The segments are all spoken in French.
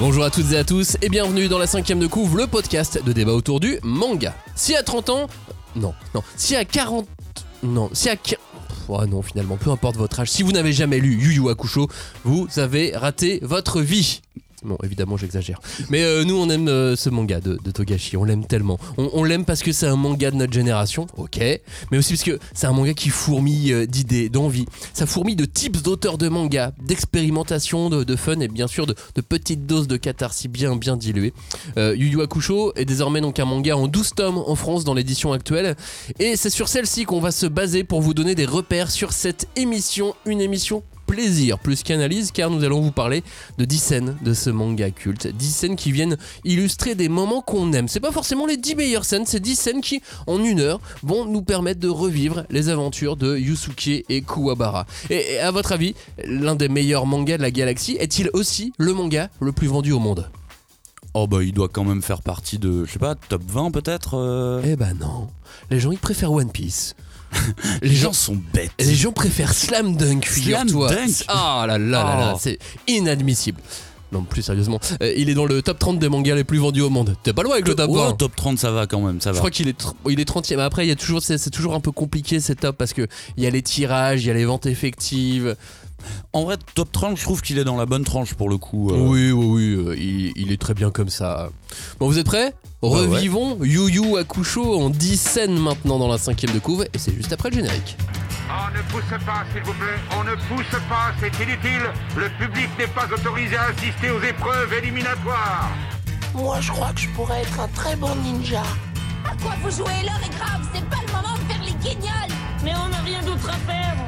Bonjour à toutes et à tous et bienvenue dans la cinquième de couvre, le podcast de débat autour du manga. Si à 30 ans... Non, non. Si à 40... Non, si à... Oh non, finalement, peu importe votre âge, si vous n'avez jamais lu Yu Yu Hakusho, vous avez raté votre vie. Bon, évidemment, j'exagère. Mais euh, nous, on aime euh, ce manga de, Togashi, on l'aime tellement. On, l'aime parce que c'est un manga de notre génération, ok, mais aussi parce que c'est un manga qui fourmille euh, d'idées, d'envie. Ça fourmille de tips d'auteurs de manga, d'expérimentation, de, fun et bien sûr de, petites doses de catharsis bien, bien diluées. Yu Yu Hakusho est désormais donc un manga en 12 tomes en France dans l'édition actuelle. Et c'est sur celle-ci qu'on va se baser pour vous donner des repères sur cette émission, une émission plaisir plus qu'analyse car nous allons vous parler de 10 scènes de ce manga culte. 10 scènes qui viennent illustrer des moments qu'on aime. C'est pas forcément les 10 meilleures scènes, c'est 10 scènes qui, en une heure, vont nous permettre de revivre les aventures de Yusuke et Kuwabara. Et, et à votre avis, l'un des meilleurs mangas de la galaxie est-il aussi le manga le plus vendu au monde? Oh bah il doit quand même faire partie de, je sais pas, top 20 peut-être euh Eh ben non. Les gens ils préfèrent One Piece. Les gens sont bêtes. Les gens préfèrent Slam Dunk, figure-toi. Dunk Ah là là là là, Oh. c'est inadmissible. Non, plus sérieusement, euh, il est dans le top 30 des mangas les plus vendus au monde. T'es pas loin avec le top 20. Ouais, top 30 ça va quand même, ça Je va. crois qu'il est, il est 30e. Après, il y a toujours, c'est, c'est toujours un peu compliqué ces tops parce que il y a les tirages, il y a les ventes effectives. En vrai, top 30, je trouve qu'il est dans la bonne tranche pour le coup. euh. Oui, oui, oui, euh, il, il est très bien comme ça. Bon, vous êtes prêts? Ouais, Revivons Yu Yu Hakusho en 10 scènes maintenant dans la cinquième de couve et c'est juste après le générique. On ne pousse pas, s'il vous plaît. On ne pousse pas, c'est inutile. Le public n'est pas autorisé à assister aux épreuves éliminatoires. Moi, je crois que je pourrais être un très bon ninja. À quoi vous jouez? L'heure est grave, c'est pas le moment de faire les guignols Mais on n'a rien d'autre à faire,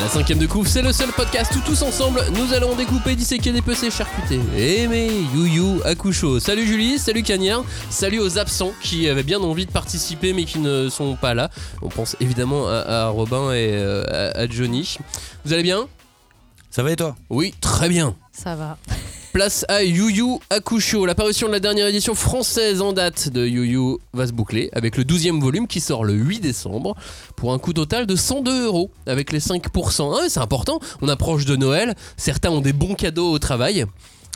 La cinquième de couve, c'est le seul podcast où tous ensemble, nous allons découper, disséquer, dépecer, charcuter. Aimer Yu Yu Hakusho. Salut Julie, salut Cagnard, salut aux absents qui avaient bien envie de participer mais qui ne sont pas là. On pense évidemment à, à Robin et euh, à, à Johnny. Vous allez bien? Ça va et toi? Oui, très bien. Ça va. Place à Yu Yu Hakusho. L'apparition de la dernière édition française en date de Yu Yu va se boucler avec le 12e volume qui sort le 8 décembre pour un coût total de 102 euros avec les 5%. Ah c'est important, on approche de Noël, certains ont des bons cadeaux au travail.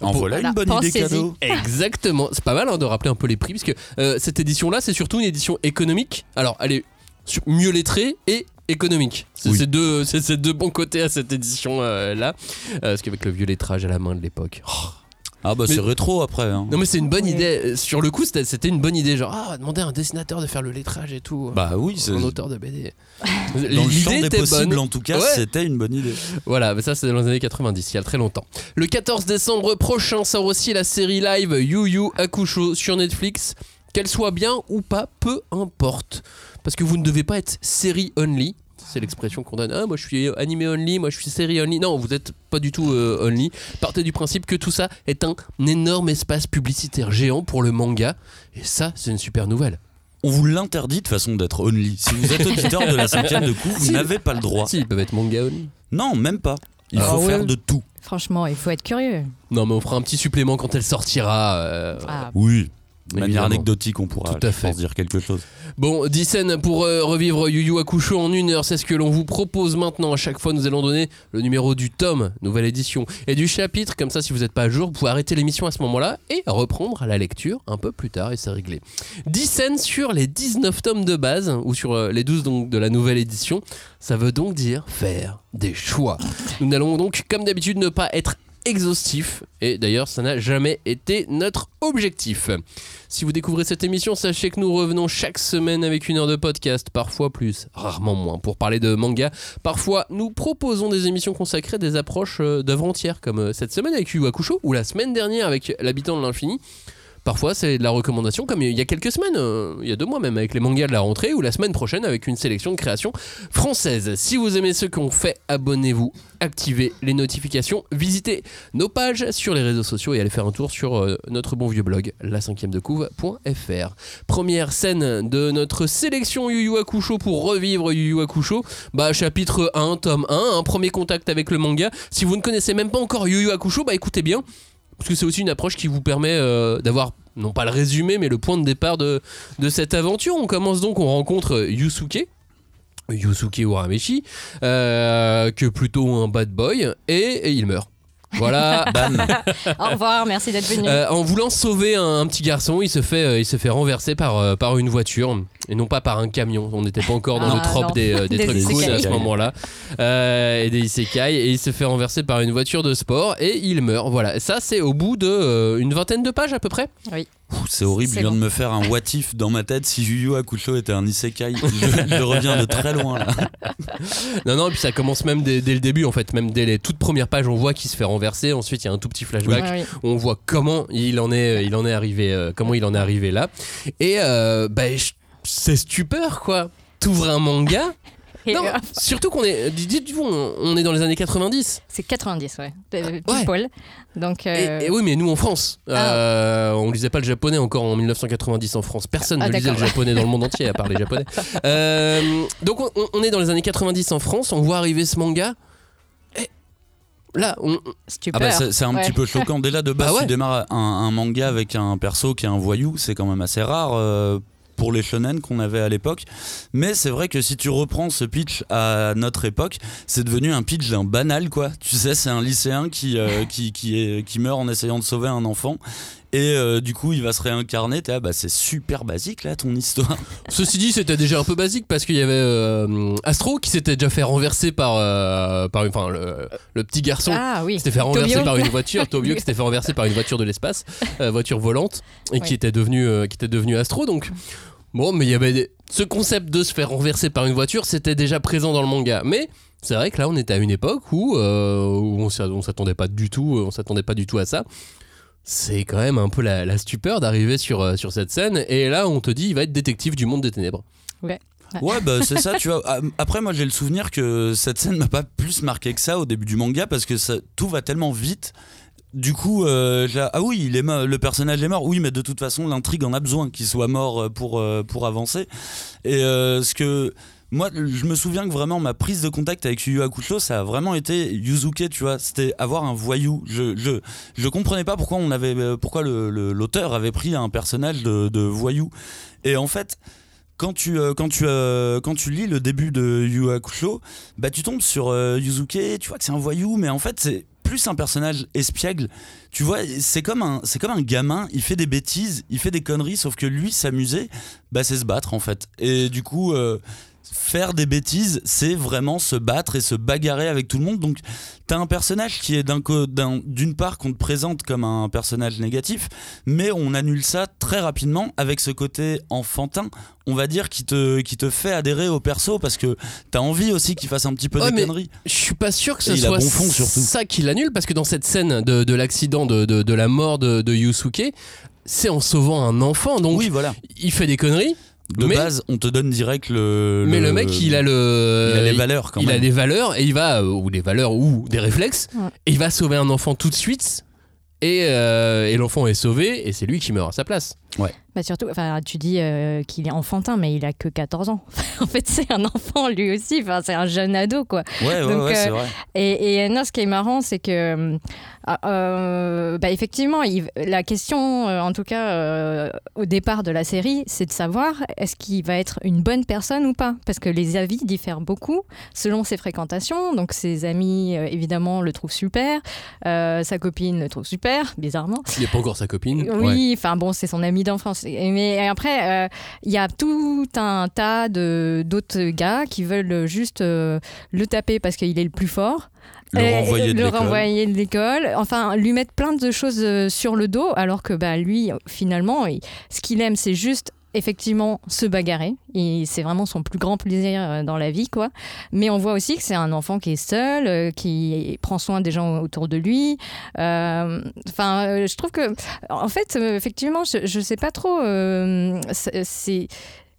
En voilà voilà, une bonne idée cadeau. Exactement, c'est pas mal hein, de rappeler un peu les prix parce que euh, cette édition-là, c'est surtout une édition économique. Alors, elle est mieux lettrée et économique. C'est Oui. ces deux, c'est ces deux bons côtés à cette édition-là. parce qu'avec le vieux lettrage à la main de l'époque. Oh, Ah bah c'est rétro après. Hein. non mais c'est une bonne idée. Euh, Sur le coup, c'était une bonne idée. Genre, ah, demander à un dessinateur de faire le lettrage et tout. Bah oui, c'est un auteur de BD. dans le champ L'idée des était possibles bonne. en tout cas, Ouais. c'était une bonne idée. Voilà, mais ça c'est dans les années 90, il y a très longtemps. Le 14 décembre prochain sort aussi la série live Yu Yu Hakusho sur Netflix. Qu'elle soit bien ou pas, peu importe. Parce que vous ne devez pas être série only. C'est l'expression qu'on donne. Ah, moi je suis animé only, moi je suis série only. Non, vous n'êtes pas du tout euh, only. Partez du principe que tout ça est un énorme espace publicitaire géant pour le manga. Et ça, c'est une super nouvelle. On vous l'interdit de façon d'être only. Si vous êtes auditeur de la cinquième de coup, vous Si. n'avez pas le droit. Si, ils peuvent être manga only. Non, même pas. Il Ah faut ouais faire de tout. Franchement, il faut être curieux. Non, mais on fera un petit supplément quand elle sortira. euh, Ah, Oui. De manière anecdotique, on pourra Tout à fait. dire quelque chose. Bon, 10 scènes pour euh, revivre Yu Yu Hakusho en une heure, c'est ce que l'on vous propose maintenant. À chaque fois, nous allons donner le numéro du tome, nouvelle édition, et du chapitre. Comme ça, si vous n'êtes pas à jour, vous pouvez arrêter l'émission à ce moment-là et reprendre la lecture un peu plus tard, et c'est réglé. 10 scènes sur les 19 tomes de base, ou sur euh, les 12 donc, de la nouvelle édition. Ça veut donc dire faire des choix. Nous n'allons donc, comme d'habitude, ne pas être exhaustif et d'ailleurs ça n'a jamais été notre objectif. Si vous découvrez cette émission, sachez que nous revenons chaque semaine avec une heure de podcast, parfois plus, rarement moins, pour parler de manga. Parfois, nous proposons des émissions consacrées à des approches euh, d'œuvres entières, comme euh, cette semaine avec Yu ou la semaine dernière avec L'habitant de l'infini. Parfois, c'est de la recommandation, comme il y a quelques semaines, euh, il y a deux mois même, avec les mangas de la rentrée, ou la semaine prochaine avec une sélection de créations françaises. Si vous aimez ce qu'on fait, abonnez-vous, activez les notifications, visitez nos pages sur les réseaux sociaux et allez faire un tour sur euh, notre bon vieux blog, la 5 de couve.fr. Première scène de notre sélection Yu Yu Hakusho pour revivre Yu Yu Hakusho. Bah, chapitre 1, tome 1, un premier contact avec le manga. Si vous ne connaissez même pas encore Yu Yu Hakusho, bah écoutez bien. Parce que c'est aussi une approche qui vous permet euh, d'avoir non pas le résumé mais le point de départ de, cette aventure. On commence donc, on rencontre Yusuke. Yusuke Urameshi, euh, que plutôt un bad boy, et il meurt. Voilà, bam. Au revoir, merci d'être venu. Euh, en voulant sauver un, un petit garçon, il se fait, euh, il se fait renverser par, euh, par une voiture et non pas par un camion. On n'était pas encore dans Ah, le trope des, euh, des Des trucs cool à ce moment-là Euh, et des isekai et il se fait renverser par une voiture de sport et il meurt. Voilà, ça c'est au bout de euh, une vingtaine de pages à peu près. Ouh, C'est horrible, je C'est viens bon. de me faire un what if dans ma tête si Yu Yu Hakusho était un isekai. Je, je reviens de très loin là. Non non, et puis ça commence même dès, dès le début en fait, même dès les toutes premières pages, on voit qu'il se fait renverser. Ensuite, il y a un tout petit flashback. Ouais, oui. on voit comment il en est, il en est arrivé, euh, comment il en est arrivé là. Et euh, bah, c'est stupeur quoi. T'ouvres un manga. Non, euh, surtout qu'on est, dites-vous, on on est dans les années 90. c'est 90, ouais. Euh, poil. Donc, euh, et oui, mais nous en France, euh, on lisait pas le japonais encore en 1990 en France. Personne Ah, ne lisait le japonais dans le monde entier à part les japonais. Euh, donc on, on est dans les années 90 en France, on voit arriver ce manga. Et là, on, Ah bah c'est c'est un Ouais. petit peu choquant. Dès là de base, Bah ouais. tu démarres un, un manga avec un perso qui est un voyou, c'est quand même assez rare. Pour les shonen qu'on avait à l'époque. Mais c'est vrai que si tu reprends ce pitch à notre époque, c'est devenu un pitch d'un banal, quoi. Tu sais, c'est un lycéen qui, euh, qui, qui, est, qui meurt en essayant de sauver un enfant. Et euh, du coup, il va se réincarner. T'es, ah, bah, c'est super basique, là, ton histoire. Ceci dit, c'était déjà un peu basique parce qu'il y avait euh, Astro qui s'était déjà fait renverser par, euh, par enfin, le, le petit garçon. Ah oui. qui s'était fait renverser Tobio. par une voiture, Tobio qui s'était fait renverser par une voiture de l'espace, euh, voiture volante, et qui était devenu euh, qui était devenu Astro. Donc bon, mais il y avait des- ce concept de se faire renverser par une voiture, c'était déjà présent dans le manga. Mais c'est vrai que là, on était à une époque où, euh, où on on s'attendait pas du tout, on s'attendait pas du tout à ça. C'est quand même un peu la, la stupeur d'arriver sur, euh, sur cette scène et là on te dit il va être détective du monde des ténèbres. Ouais, bah c'est ça, tu vois. Ah, Après, moi, j'ai le souvenir que cette scène m'a pas plus marqué que ça au début du manga parce que ça, tout va tellement vite. Du coup, euh, ah oui, il est le personnage est mort. Oui, mais de toute façon, l'intrigue en a besoin qu'il soit mort euh, pour, euh, pour avancer. Et euh, ce que. Moi, je me souviens que vraiment ma prise de contact avec Yu Hakusho, ça a vraiment été Yuzuke, tu vois. C'était avoir un voyou. Je, je, je comprenais pas pourquoi on avait, euh, pourquoi le- le- l'auteur avait pris un personnage de, de voyou. Et en fait, quand tu, euh, quand, tu, euh, quand tu lis le début de Yu Hakusho, bah, tu tombes sur euh, Yuzuke, tu vois que c'est un voyou, mais en fait, c'est plus un personnage espiègle. Tu vois, c'est comme, un, c'est comme un gamin, il fait des bêtises, il fait des conneries, sauf que lui, s'amuser, bah, c'est se battre en fait. Et du coup, faire des bêtises, c'est vraiment se battre et se bagarrer avec tout le monde. Donc, t'as un personnage qui est d'une part qu'on te présente comme un personnage négatif, mais on annule ça très rapidement avec ce côté enfantin, on va dire, qui te, qui te fait adhérer au perso parce que t'as envie aussi qu'il fasse un petit peu Ouais, des conneries. Je suis pas sûr que ce Et soit bon fond, surtout. ça qui l'annule parce que dans cette scène de, de l'accident de, de, de la mort de, de Yusuke, c'est en sauvant un enfant donc oui, voilà. il fait des conneries. De mais- base, on te donne direct le. Mais le mec, il a le. il a les valeurs quand il même. a des valeurs et il va. euh, Ou des valeurs ou des réflexes. Ouais. Et il va sauver un enfant tout de suite. Et, euh, et l'enfant est sauvé et c'est lui qui meurt à sa place. Bah surtout, enfin, tu dis euh, qu'il est enfantin, mais il a que 14 ans. en fait, c'est un enfant lui aussi. Enfin, c'est un jeune ado, quoi. Ouais, ouais, Donc, ouais, euh, c'est vrai. Et, et non, ce qui est marrant, c'est que, euh, bah, effectivement, il- la question, en tout cas, au départ de la série, c'est de savoir est-ce qu'il va être une bonne personne ou pas? Parce que les avis diffèrent beaucoup selon ses fréquentations. Donc, ses amis, évidemment, le trouvent super. Sa copine le trouve super, bizarrement. Il n'est pas encore sa copine. Oui, enfin bon, c'est son ami d'enfance. Et- Mais après, euh, il y a tout un tas de d'autres gars qui veulent juste euh, le taper parce qu'il est le plus fort. Le renvoyer de le l'école. renvoyer de l'école. Enfin, lui mettre plein de choses euh, sur le dos, alors que bah, lui, finalement, il- ce qu'il aime, c'est juste effectivement se bagarrer. C'est vraiment son plus grand plaisir euh, dans la vie, quoi. Mais on voit aussi que c'est un enfant qui est seul, euh, qui prend soin des gens autour de lui. Euh, Enfin, je trouve que, en fait, effectivement, je, je sais pas trop. c'est-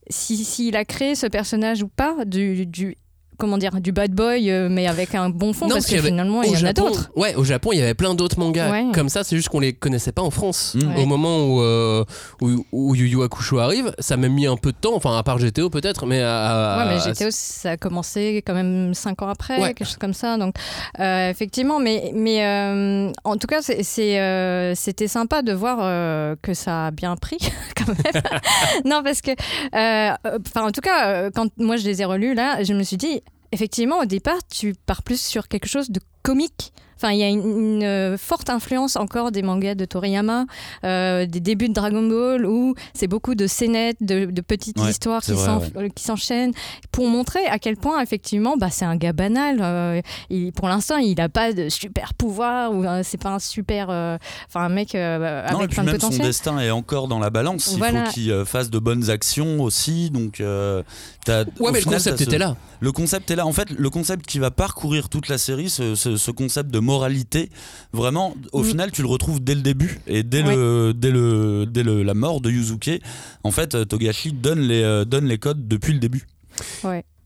si s'il a créé ce personnage ou pas du, du comment dire, du bad boy, euh, mais avec un bon fond, Non, parce que avait- finalement, il y en a d'autres. Ouais, au Japon, il y avait plein d'autres mangas Ouais. comme ça. C'est juste qu'on les connaissait pas en France. Mm. Au moment où, euh, où, où Yu Yu Hakusho arrive, ça a même mis un peu de temps. Enfin, à part GTO peut-être, mais à, Ouais, mais à- GTO, ça a commencé quand même 5 ans après, Ouais. quelque chose comme ça. Donc, euh, effectivement, mais, mais euh, en tout cas, euh, c'était sympa de voir euh, que ça a bien pris, quand même. non, parce que, enfin, en tout cas, quand moi je les ai relus, là, je me suis dit, effectivement, au départ, tu pars plus sur quelque chose de comique. Enfin, il y a une, une, euh, forte influence encore des mangas de Toriyama, euh, des débuts de Dragon Ball, où c'est beaucoup de scénettes, de, de petites Ouais, histoires qui vrai, s'en- ouais. qui s'enchaînent, pour montrer à quel point, effectivement, bah, c'est un gars banal. Euh, il- pour l'instant, il n'a pas de super pouvoir, ou euh, c'est pas un super. euh, Enfin, un mec euh, Non, et puis plein de même son destin est encore dans la balance. Il Voilà. faut qu'il euh, fasse de bonnes actions aussi. Donc, euh, t'as- Ouais, mais le concept ce- était là. Le concept est là. En fait, le concept qui va parcourir toute la série, ce, ce- ce concept de moralité, vraiment, au Mm. final, tu le retrouves dès le début et dès, le, dès, le, dès le- la mort de Yuzuke. En fait, euh, Togashi donne les, euh, donne les codes depuis le début.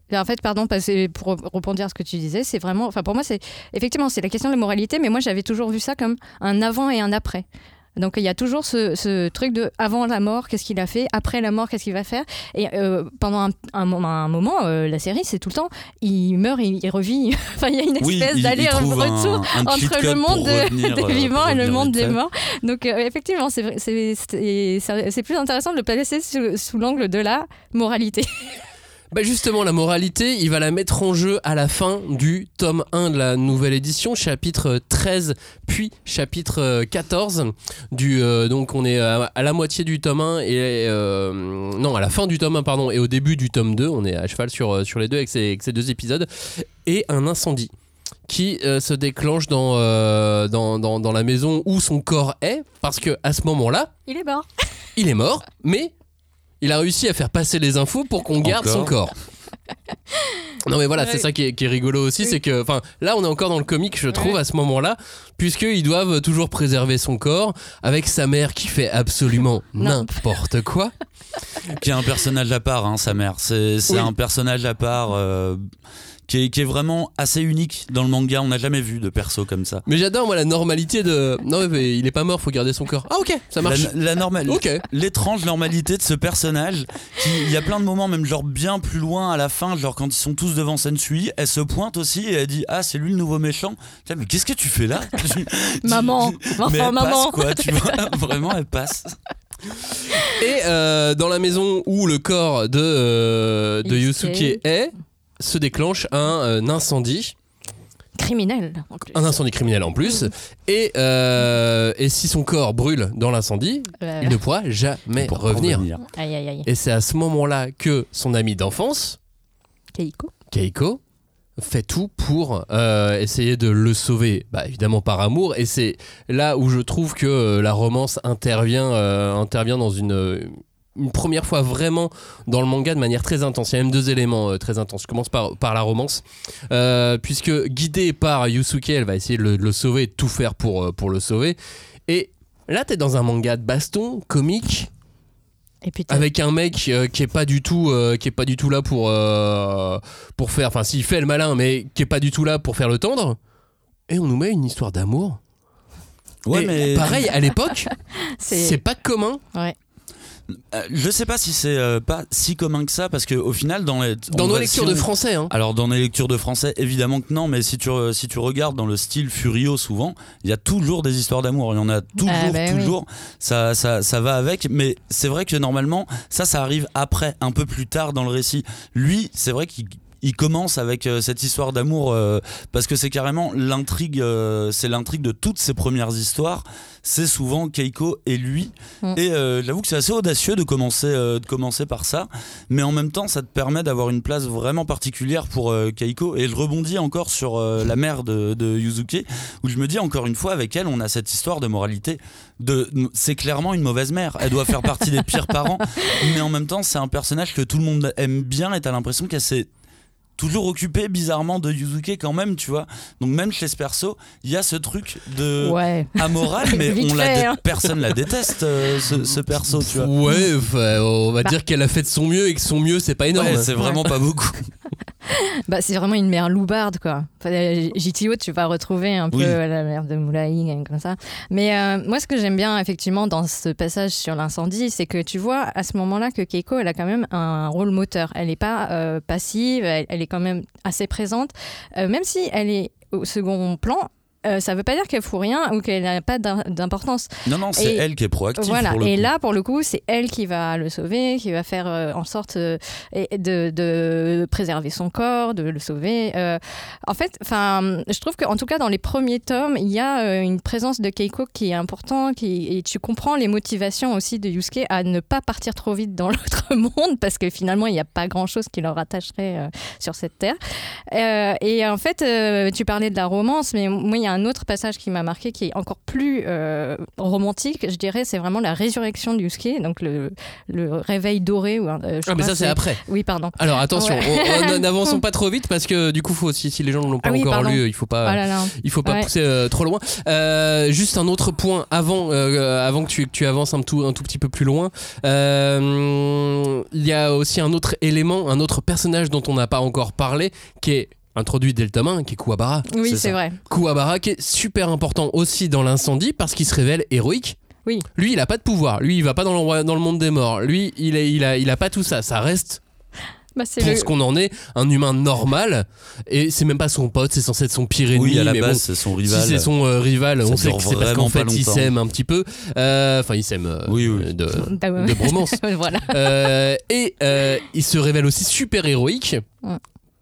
Et En fait, pardon, pour rebondir à ce que tu disais, c'est vraiment, enfin pour moi, c'est effectivement c'est la question de la moralité, mais moi j'avais toujours vu ça comme un avant et un après. Donc il y a toujours ce, ce truc de avant la mort, qu'est-ce qu'il a fait, après la mort, qu'est-ce qu'il va faire. Et euh, pendant un, un moment- un moment, euh, la série, c'est tout le temps, il meurt, il, il revit. enfin, il y a une espèce d'aller-retour entre le monde de- des euh, vivants et le monde des morts. Donc effectivement, c'est plus intéressant de le placer sous, sous l'angle de la moralité. Bah justement, la moralité, il va la mettre en jeu à la fin du tome 1 de la nouvelle édition, chapitre 13, puis chapitre euh, 14. Du, euh, donc on est à, à la moitié du tome 1 et euh, non, à la fin du tome 1 pardon et au début du tome 2, on est à cheval sur, euh, sur les deux avec ces, avec ces deux épisodes et un incendie qui euh, se déclenche dans, euh, dans, dans, dans la maison où son corps est parce que à ce moment-là, Il est mort. il est mort, mais il a réussi à faire passer les infos pour qu'on garde son corps. Non mais voilà, Ouais. c'est ça qui est, qui est rigolo aussi, c'est que, enfin, là on est encore dans le comique, je trouve, à ce moment-là, puisqu'ils doivent toujours préserver son corps avec sa mère qui fait absolument n'importe quoi. Qui est un personnage à part, hein, sa mère. C'est c'est Oui. un personnage à part euh, qui, est, qui est vraiment assez unique dans le manga. On n'a jamais vu de perso comme ça. Mais j'adore moi la normalité de, non mais il est pas mort, faut garder son corps. Ah ok, ça marche. La, la normale, Ok. l'étrange normalité de ce personnage. Qui, il y a plein de moments, même genre bien plus loin à la fin, genre quand ils sont tous devant Sensui, elle se pointe aussi et elle dit ah c'est lui le nouveau méchant. Tiens, mais qu'est-ce que tu fais là? Maman. mais elle maman. passe quoi, tu vois? Vraiment, elle passe. Et euh, dans la maison où le corps de, euh, de Yusuke. Yusuke est, se déclenche un, euh, incendie. Criminel. en plus. Un incendie criminel en plus. Et, euh, et si son corps brûle dans l'incendie, Euh, il ne pourra jamais revenir. Aïe, aïe, aïe. Et c'est à ce moment-là que son ami d'enfance, Keiko. Keiko, fait tout pour euh, essayer de le sauver. Bah, évidemment par amour. Et c'est là où je trouve que la romance intervient, euh, intervient dans une, euh, une première fois vraiment dans le manga de manière très intense. Il y a même deux éléments euh, très intenses. Je commence par, par la romance. Euh, puisque guidée par Yusuke, elle va essayer de le, de le sauver et de tout faire pour, euh, pour le sauver. Et là, t'es dans un manga de baston comique Et puis t'as- avec un mec euh, qui est pas du tout euh, qui est pas du tout là pour euh, pour faire enfin s'il fait le malin mais qui est pas du tout là pour faire le tendre et on nous met une histoire d'amour Ouais, Et mais pareil à l'époque c'est c'est. pas commun Ouais. Euh, je sais pas si c'est euh, pas si commun que ça parce que au final dans les dans nos va- lectures si de on- français hein. Alors dans les lectures de français, évidemment que non, mais si tu, re- si tu regardes dans le style Furio souvent, il y a toujours des histoires d'amour, il y en a toujours, Ah bah oui. toujours, ça, ça, ça va avec, mais c'est vrai que normalement, ça, ça arrive après, un peu plus tard dans le récit. Lui, c'est vrai qu'il il commence avec euh, cette histoire d'amour euh, parce que c'est carrément l'intrigue euh, c'est l'intrigue de toutes ses premières histoires. C'est souvent Keiko et lui. Mm. et j'avoue que c'est assez audacieux de commencer de commencer par ça. Mais en même temps ça te permet d'avoir une place vraiment particulière pour Keiko. Et je rebondis encore sur la mère de, de Yuzuki où je me dis encore une fois avec elle on a cette histoire de moralité de c'est clairement une mauvaise mère. Elle doit faire partie des pires parents. Mais en même temps c'est un personnage que tout le monde aime bien et t'as l'impression qu'elle s'est toujours occupée bizarrement de Yuzuki quand même tu vois. Donc même chez ce perso il y a ce truc de Ouais. amoral mais on la fait, hein. personne la déteste euh, ce, ce perso tu vois. Ouais on va dire qu'elle a fait de son mieux et que son mieux c'est pas énorme. Ouais, c'est vraiment pas beaucoup Bah, c'est vraiment une mère loubarde, quoi. Enfin, euh, JTO, tu vas retrouver un peu Oui. la mère de Moulaï, euh, comme ça. Mais euh, moi, ce que j'aime bien, effectivement, dans ce passage sur l'incendie, c'est que tu vois à ce moment-là que Keiko, elle a quand même un rôle moteur. Elle n'est pas euh, passive, elle, elle est quand même assez présente. Euh, même si elle est au second plan, euh, ça veut pas dire qu'elle fout rien ou qu'elle n'a pas d'im- d'importance. Non, non, c'est elle qui est proactive. Voilà, pour le et coup. là, pour le coup, c'est elle qui va le sauver, qui va faire euh, en sorte euh, de, de préserver son corps, de le sauver. Euh, en fait, je trouve qu'en tout cas, dans les premiers tomes, il y a une présence de Keiko qui est importante, qui, et tu comprends les motivations aussi de Yusuke à ne pas partir trop vite dans l'autre monde, parce que finalement, il n'y a pas grand-chose qui leur rattacherait euh, sur cette terre. Et en fait, tu parlais de la romance, mais moi, il y a un autre passage qui m'a marqué qui est encore plus euh, romantique, je dirais, c'est vraiment la résurrection de Yusuke, donc le, le réveil doré. Ou, un- euh, Ah, mais ça, c'est après. Oui, pardon. Alors attention, Ouais. n'avançons pas trop vite parce que du coup, faut, si, si les gens ne l'ont pas Ah oui, encore pardon. lu, il faut pas. Ah là là. Il faut pas Ouais. pousser euh, trop loin. Juste un autre point avant, avant que tu, que tu avances un tout, un tout petit peu plus loin. Il y a aussi un autre élément, un autre personnage dont on n'a pas encore parlé, qui est introduit 1, qui est Kuwabara. Oui, C'est vrai. Kuwabara qui est super important aussi dans l'incendie parce qu'il se révèle héroïque. Oui. Lui, il a pas de pouvoir. Lui, il va pas dans le, dans le monde des morts. Lui, il a, il a, il a pas tout ça. Ça reste Bah, c'est pour le- ce qu'on en est, un humain normal. Et c'est même pas son pote, c'est censé être son pire ennemi. Oui, à la mais base, bon, c'est son rival. si c'est son euh, rival, Ça on sait que c'est parce qu'en fait longtemps. s'aiment un petit peu. Euh, Enfin, ils s'aiment euh, Oui, oui. de, Bah de bromance. voilà. Euh, et euh, il se révèle aussi super héroïque. Ouais.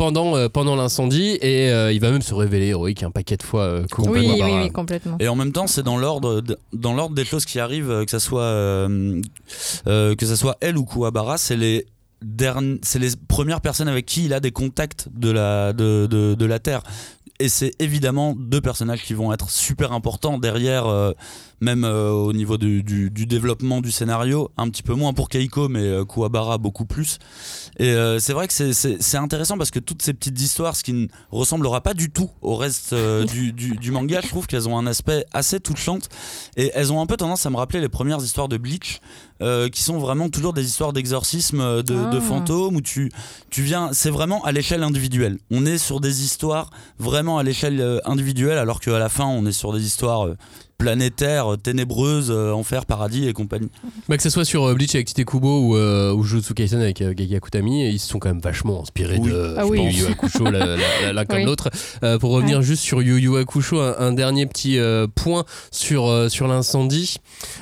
Pendant, euh, pendant l'incendie et euh, il va même se révéler héroïque un paquet de fois euh. Oui, oui, oui, complètement. Et en même temps, c'est dans l'ordre, de- dans l'ordre des choses qui arrivent, euh, que ça soit, euh, euh, que ça soit elle ou Kuwabara, c'est les c'est les premières personnes avec qui il a des contacts de la, de, de, de la Terre. Et c'est évidemment deux personnages qui vont être super importants derrière, euh, même euh, au niveau du, du, du développement du scénario, un petit peu moins pour Keiko, mais euh, Kuwabara beaucoup plus. Et euh, c'est vrai que c'est- intéressant parce que toutes ces petites histoires, ce qui ne ressemblera pas du tout au reste euh, du, manga, je trouve qu'elles ont un aspect assez touchante et elles ont un peu tendance à me rappeler les premières histoires de Bleach, qui sont vraiment toujours des histoires d'exorcisme, de, de Ah. fantômes, où tu, tu viens, c'est vraiment à l'échelle individuelle. On est sur des histoires vraiment à l'échelle individuelle, alors qu'à la fin, on est sur des histoires euh, planétaires, euh, enfer, paradis et compagnie. Bah, que ce soit sur euh, Bleach avec Tite Kubo ou, euh, ou Jujutsu Kaisen avec euh, Akutami, ils se sont quand même vachement inspirés Oui. de Ah je oui. pense, Yu Yu Hakusho l'un comme Oui. l'autre. Euh, pour revenir juste sur Yu Yu Hakusho, un, un dernier petit euh, point sur, euh, sur l'incendie.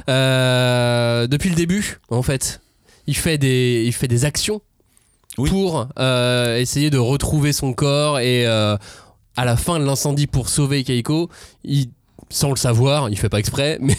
Euh, depuis le début, en fait, il fait des, il fait des actions Oui. pour euh, essayer de retrouver son corps et euh, à la fin de l'incendie pour sauver Keiko, il sans le savoir, il fait pas exprès, mais,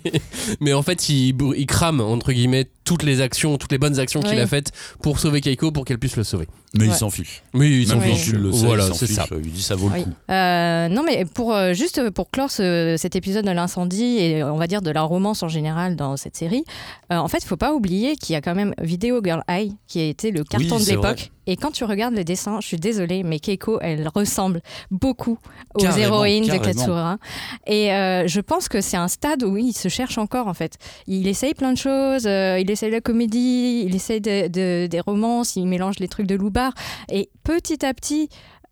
mais en fait, il, il crame, entre guillemets, toutes les actions, toutes les bonnes actions qu'il Oui. a faites pour sauver Keiko, pour qu'elle puisse le sauver. Mais il Ouais. s'en fiche. Oui, il s'en fiche. tu le sais, Voilà, il c'est ça. Il dit ça vaut le Oui. coup. Euh, non, mais pour euh, juste pour clore ce- cet épisode de l'incendie et on va dire de la romance en général dans cette série, euh, en fait, il faut pas oublier qu'il y a quand même Video Girl Eye qui a été le carton Oui, de l'époque. Et quand tu regardes les dessins, je suis désolée, mais Keiko, elle ressemble beaucoup aux Carrément, héroïnes de carrément. Katsura. Et euh, je pense que c'est un stade où il se cherche encore en fait. Il essaye plein de choses, euh, il essaye la comédie, il essaye de- de- des romances, il mélange les trucs de Loubar. Et petit à petit,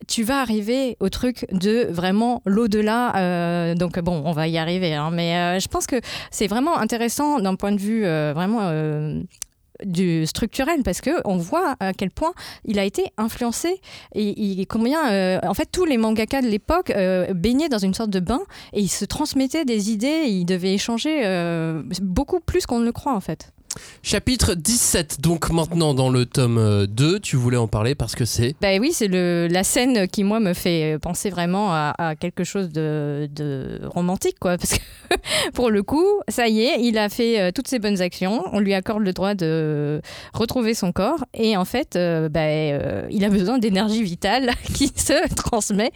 tu vas arriver au truc de vraiment l'au-delà. euh, donc bon, on va y arriver. hein, mais euh, je pense que c'est vraiment intéressant d'un point de vue euh, vraiment du structurel parce que on voit à quel point il a été influencé et, combien en fait tous les mangaka de l'époque baignaient dans une sorte de bain et ils se transmettaient des idées ils devaient échanger beaucoup plus qu'on ne le croit en fait Chapitre 17, donc maintenant dans le tome euh, 2, tu voulais en parler parce que c'est... Ben oui, c'est la scène qui, moi, me fait penser vraiment à, quelque chose de, romantique, quoi. Parce que, pour le coup, ça y est, il a fait euh, toutes ses bonnes actions. On lui accorde le droit de retrouver son corps. Et en fait, euh, euh, il a besoin d'énergie vitale qui se transmet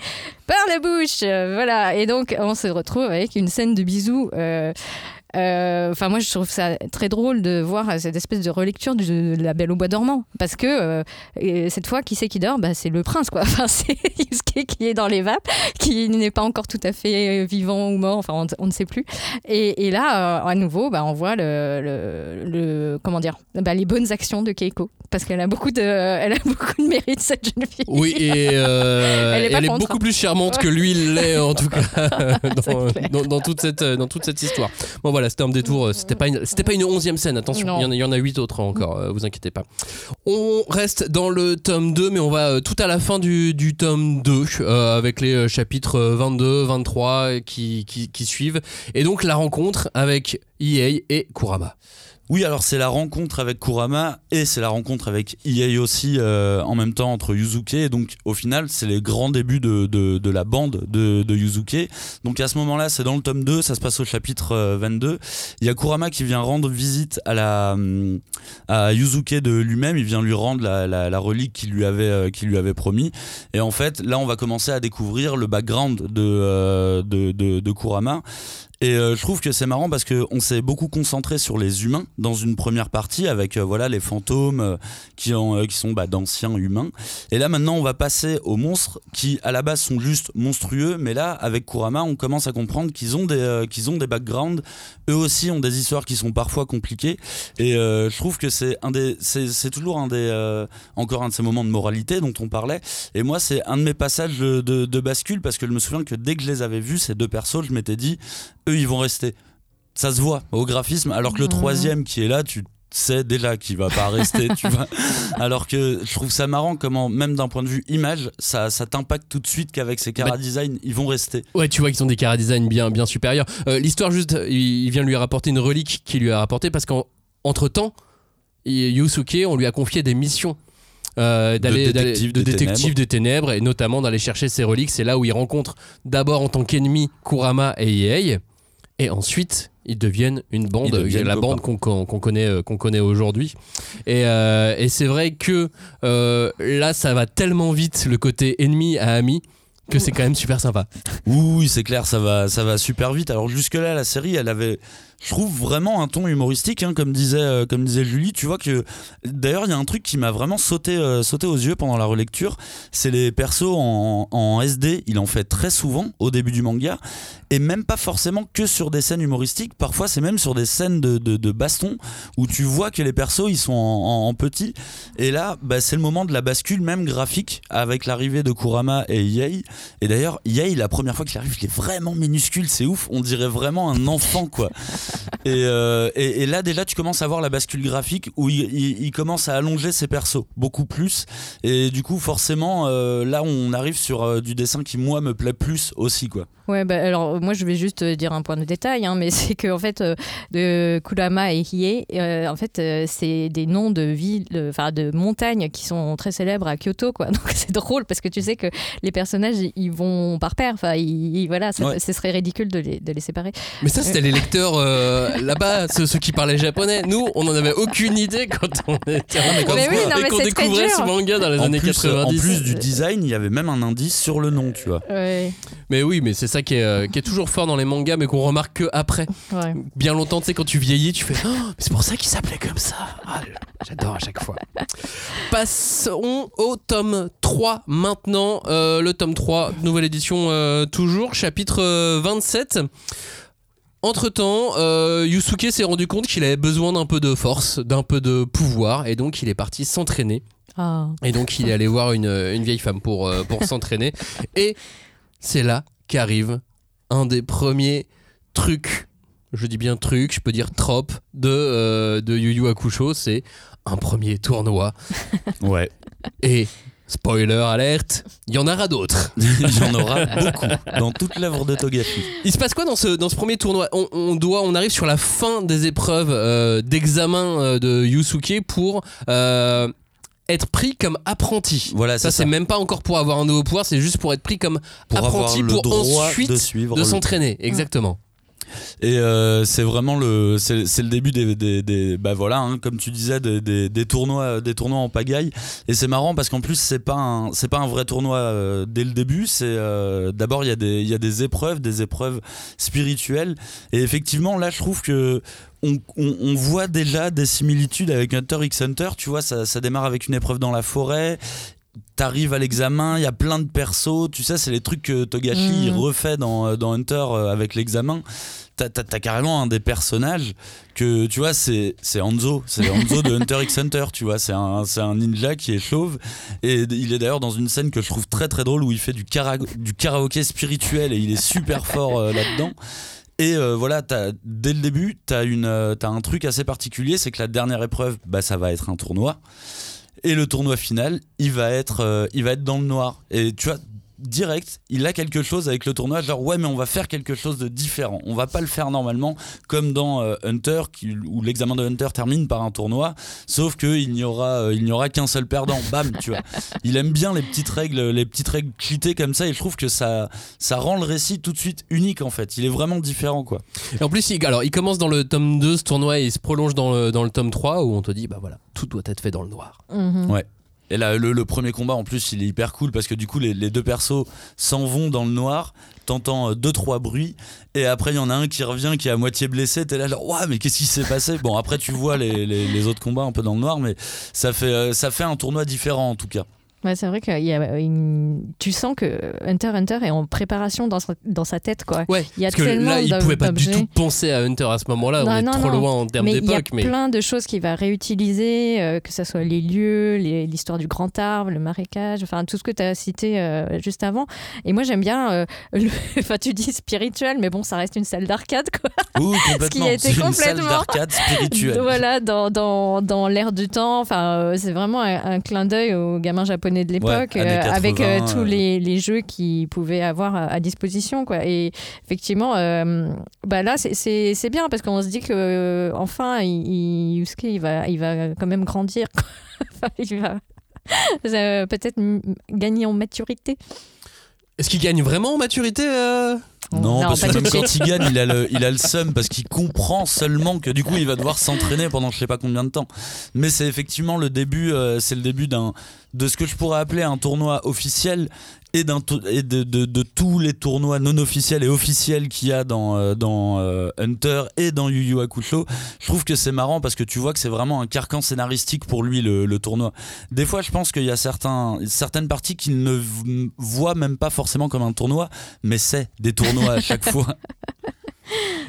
par la bouche. Euh, voilà. Et donc, on se retrouve avec une scène de bisous. euh, euh, enfin moi je trouve ça très drôle de voir cette espèce de relecture de La Belle au Bois dormant, parce que euh, et cette fois, qui c'est qui dort? Bah, C'est le prince, quoi. Enfin, c'est Yusuke qui est dans les vapes, qui n'est pas encore tout à fait vivant ou mort, enfin on, on ne sait plus. Et, et là, euh, à nouveau, bah, on voit le, le, le- comment dire, bah, les bonnes actions de Keiko, parce qu'elle a beaucoup de, elle a beaucoup de mérite cette jeune fille. Oui, et euh, Elle est beaucoup hein. plus charmante que lui l'est en tout cas dans toute cette, dans toute cette histoire. Bon voilà, c'était un détour, euh, c'était pas une, c'était pas une onzième scène, attention, il y, en a, il y en a huit autres encore, euh, vous inquiétez pas. On reste dans le tome 2, mais on va euh, tout à la fin du, du tome 2, euh, avec les chapitres euh, 22, 23 euh, qui, qui, qui suivent, et donc la rencontre avec Iei et Kurama. Oui, alors c'est la rencontre avec Kurama et c'est la rencontre avec Iei aussi euh, en même temps entre Yuzuke. Et donc au final, c'est les grands débuts de, de, la bande de, Yuzuke. Donc à ce moment-là, c'est dans le tome 2, ça se passe au chapitre euh, 22. Il y a Kurama qui vient rendre visite à, la, hum, à Yuzuke de lui-même. Il vient lui rendre la, relique qu'il lui, avait, euh, lui avait promis. Et en fait, là, on va commencer à découvrir le background euh, de, de, de Kurama. Et euh, je trouve que c'est marrant parce qu'on s'est beaucoup concentré sur les humains dans une première partie avec euh, voilà les fantômes euh, qui, ont, euh, qui sont bah, d'anciens humains. Et là maintenant on va passer aux monstres qui à la base sont juste monstrueux, mais là avec Kurama on commence à comprendre qu'ils ont des euh, qu'ils ont des backgrounds. Eux aussi ont des histoires qui sont parfois compliquées. Et je trouve que c'est toujours un des encore un de ces moments de moralité dont on parlait. Et moi c'est un de mes passages de, de, de bascule parce que je me souviens que dès que je les avais vus ces deux persos, je m'étais dit eux ils vont rester. Ça se voit au graphisme, alors que le troisième qui est là, tu sais déjà qu'il va pas rester, tu vois. Alors que je trouve ça marrant comment, même d'un point de vue image, ça, ça t'impacte tout de suite qu'avec ces cara Bah- design, ils vont rester. Ouais, tu vois qu'ils ont des cara design bien, bien supérieurs. Euh, L'histoire, juste, il vient lui rapporter une relique qu'il lui a rapportée parce qu'entre temps, Yusuke, on lui a confié des missions. euh, d'aller De détective de des détective ténèbres. des ténèbres et notamment d'aller chercher ses reliques c'est là où il rencontre d'abord en tant qu'ennemi Kurama et Iei et ensuite ils deviennent une bande deviennent la copains. bande qu'on connaît euh, qu'on connaît aujourd'hui et, euh, et c'est vrai que euh, là ça va tellement vite le côté ennemi à ami que c'est quand même super sympa Oui, c'est clair, ça va, ça va super vite. Alors jusque-là, la série, elle avait, je trouve, vraiment un ton humoristique, hein, comme, disait, euh, comme disait Julie. Tu vois que, d'ailleurs, il y a un truc qui m'a vraiment sauté, euh, sauté aux yeux pendant la relecture, c'est les persos en, SD. Il en fait très souvent au début du manga, et même pas forcément que sur des scènes humoristiques. Parfois, c'est même sur des scènes de, de, baston où tu vois que les persos, ils sont en petit. Et là, bah, c'est le moment de la bascule, même graphique, avec l'arrivée de Kurama et Yei. Et d'ailleurs, Yei, la première fois qu'il arrive, il est vraiment minuscule, c'est ouf. On dirait vraiment un enfant, quoi. Et, euh, et, là, déjà, tu commences à voir la bascule graphique où il commence à allonger ses persos beaucoup plus. Et du coup, forcément, euh, là, on arrive sur euh, du dessin qui, moi, me plaît plus aussi, quoi. Ouais, bah, alors moi je vais juste euh, dire un point de détail, hein, mais c'est que en fait euh, de Kurama et Hiei, euh, en fait euh, c'est des noms de villes, enfin de montagnes qui sont très célèbres à Kyoto, quoi. Donc c'est drôle parce que tu sais que les personnages ils vont par paire, enfin voilà, ça- Ouais. ce serait ridicule de les, de les séparer. Mais ça, c'était les lecteurs euh, là-bas, ceux, ceux qui parlaient japonais. Nous, on n'en avait aucune idée quand on était Mais oui, non, et mais qu'on c'est très découvrait ce manga dans les En années plus, euh, 90. en plus du design, il y avait même un indice sur le nom, tu vois. Ouais, Mais oui, mais c'est ça qui est, euh, qui est toujours fort dans les mangas, mais qu'on remarque que après. ouais. Bien longtemps, tu sais, quand tu vieillis, tu fais Oh, mais c'est pour ça qu'il s'appelait comme ça. Ah, J'adore à chaque fois. Passons au tome 3 maintenant. Euh, le tome 3, nouvelle édition euh, toujours, chapitre euh, 27. Entre-temps, euh, Yusuke s'est rendu compte qu'il avait besoin d'un peu de force, d'un peu de pouvoir, et donc il est parti s'entraîner. Ah. Et donc il est allé voir une, une vieille femme pour, euh, pour s'entraîner. Et c'est là qu'arrive un des premiers trucs, je dis bien truc, je peux dire trope, de, euh, de Yu Yu Hakusho, c'est un premier tournoi. Ouais. Et spoiler alerte, il y en aura d'autres. Il y en aura beaucoup dans toute l'œuvre de Togashi. Il se passe quoi dans ce, dans ce premier tournoi? On, on doit, on arrive sur la fin des épreuves euh, d'examen euh, de Yusuke pour euh, être pris comme apprenti. Voilà, Ça, c'est c'est ça. même pas encore pour avoir un nouveau pouvoir, c'est juste pour être pris comme Pour apprenti pour ensuite de de s'entraîner. Exactement. Et euh, c'est vraiment le, c'est c'est le début des, des, des- bah voilà, hein, comme tu disais, des, des, des tournois, des tournois en pagaille. Et c'est marrant parce qu'en plus c'est pas un, c'est pas un vrai tournoi euh, dès le début. C'est euh, d'abord il y a des, il y a des épreuves, des épreuves spirituelles. Et effectivement là, je trouve que on, on- on voit déjà des similitudes avec Hunter x Hunter. Tu vois, ça, ça démarre avec une épreuve dans la forêt. T'arrives à l'examen, il y a plein de persos. Tu sais, c'est les trucs que Togashi il refait dans, dans Hunter avec l'examen. T'as t'as- t'as carrément un des personnages que tu vois, c'est Hanzo, c'est Hanzo de Hunter x Hunter. Tu vois, c'est un, ninja qui est chauve et il est d'ailleurs dans une scène que je trouve très très drôle où il fait du, kara- du karaoké spirituel et il est super fort euh, là-dedans. Et euh, voilà, t'as- dès le début, tu as, un truc assez particulier, c'est que la dernière épreuve, bah, ça va être un tournoi. Et le tournoi final, il va être, euh, il va être dans le noir. Et tu vois, direct, il a quelque chose avec le tournoi, genre ouais, mais on va faire quelque chose de différent. On va pas le faire normalement, comme dans euh, Hunter, qui- où l'examen de Hunter termine par un tournoi, sauf qu'il n'y aura, euh, il n'y aura qu'un seul perdant. Bam, tu vois. Il aime bien les petites règles, les petites règles cheatées comme ça, et je trouve que ça, ça rend le récit tout de suite unique en fait. Il est vraiment différent quoi. Et en plus, il, alors, il commence dans le tome 2, ce tournoi, et il se prolonge dans le, dans le tome 3, où on te dit, bah voilà, tout doit être fait dans le noir. Mhm. Ouais. Et là, le, premier combat, en plus, il est hyper cool parce que du coup, les, deux persos s'en vont dans le noir, t'entends euh, deux, trois bruits, et après, il y en a un qui revient qui est à moitié blessé, t'es là, genre, mais qu'est-ce qui s'est passé? Bon, après, tu vois les, autres combats un peu dans le noir, mais ça fait, euh, ça fait un tournoi différent en tout cas. Ouais, c'est vrai qu'il y a une... tu sens que Hunter Hunter est en préparation dans sa, dans sa tête quoi. Ouais, Il y a parce que là, il pouvait pas du tout penser à Hunter à ce moment-là, on est non, trop non. loin en termes mais il y a d'époque. Mais plein de choses qu'il va réutiliser, euh, que ce soit les lieux, l'histoire du grand arbre, le marécage, enfin tout ce que tu as cité euh, juste avant. Et moi j'aime bien, euh, le... enfin tu dis spirituel, mais bon ça reste une salle d'arcade quoi. Ouh, qui complètement. a été C'est une salle complètement- d'arcade spirituelle. Voilà, dans, dans, dans l'air du temps. Enfin, euh, c'est vraiment un, un clin d'œil aux gamins japonais de l'époque, Ouais, euh, avec euh, 80, tous les, les jeux qu'ils pouvaient avoir à, à disposition. Quoi. Et effectivement, euh, bah là, c'est- bien parce qu'on se dit que enfin, il, Yusuke, il va, il va quand même grandir. Enfin, il va peut-être gagner en maturité. est-ce qu'il gagne vraiment en maturité Non, Non, parce que même quand il gagne, il a le, il a le seum parce qu'il comprend seulement que du coup il va devoir s'entraîner pendant je sais pas combien de temps. Mais c'est effectivement le début, euh, c'est le début d'un de ce que je pourrais appeler un tournoi officiel et, d'un tou- et de, de- de tous les tournois non officiels et officiels qu'il y a dans, euh, dans euh, Hunter et dans Yu Yu Hakusho. Je trouve que c'est marrant parce que tu vois que c'est vraiment un carcan scénaristique pour lui le, le tournoi. Des fois, je pense qu'il y a certains, certaines parties qu'il ne voit même pas forcément comme un tournoi, mais c'est des tournois à chaque fois.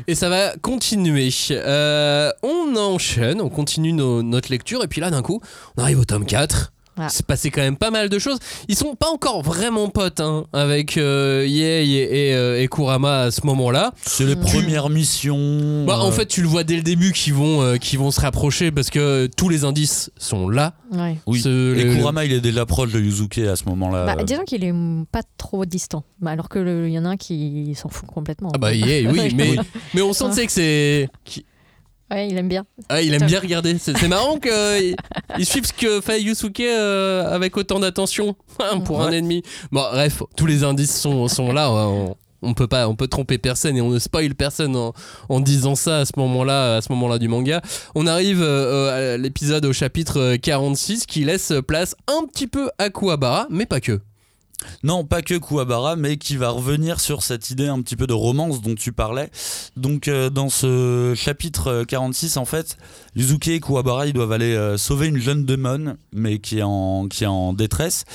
Et ça va continuer. Euh, on enchaîne, on continue nos- notre lecture, et puis là, d'un coup, on arrive au tome 4. Ah. Il s'est passé quand même pas mal de choses. Ils sont pas encore vraiment potes hein, avec euh, Yei et, et, euh, et Kurama à ce moment-là. C'est les premières missions. Bah, en euh, fait, tu le vois dès le début qu'ils vont, euh, qu'ils vont se rapprocher parce que tous les indices sont là. Ouais. oui. Et Kurama, il est déjà proche de Yuzuke à ce moment-là. Bah, disons qu'il est pas trop distant, Bah, alors que le- il y en a un qui s'en fout complètement. Ah bah Yei, oui, mais, mais on sent que c'est. Ouais, il aime bien. Ah, il aime bien regarder. C'est marrant qu'il il suive ce que fait Yusuke euh, avec autant d'attention pour un ennemi. Bon, bref, tous les indices sont, sont là. On, on peut pas, on peut tromper personne et on ne spoil personne en, en disant ça à ce moment-là, à ce moment-là du manga. On arrive euh, à l'épisode au chapitre euh, 46 qui laisse place un petit peu à Kuwabara, mais pas que. Non, pas que Kuwabara, mais qui va revenir sur cette idée un petit peu de romance dont tu parlais. Donc, euh, dans ce chapitre euh, 46, en fait, Yuzuke et Kuwabara, ils doivent aller euh, sauver une jeune démon, mais qui est en, qui est en détresse.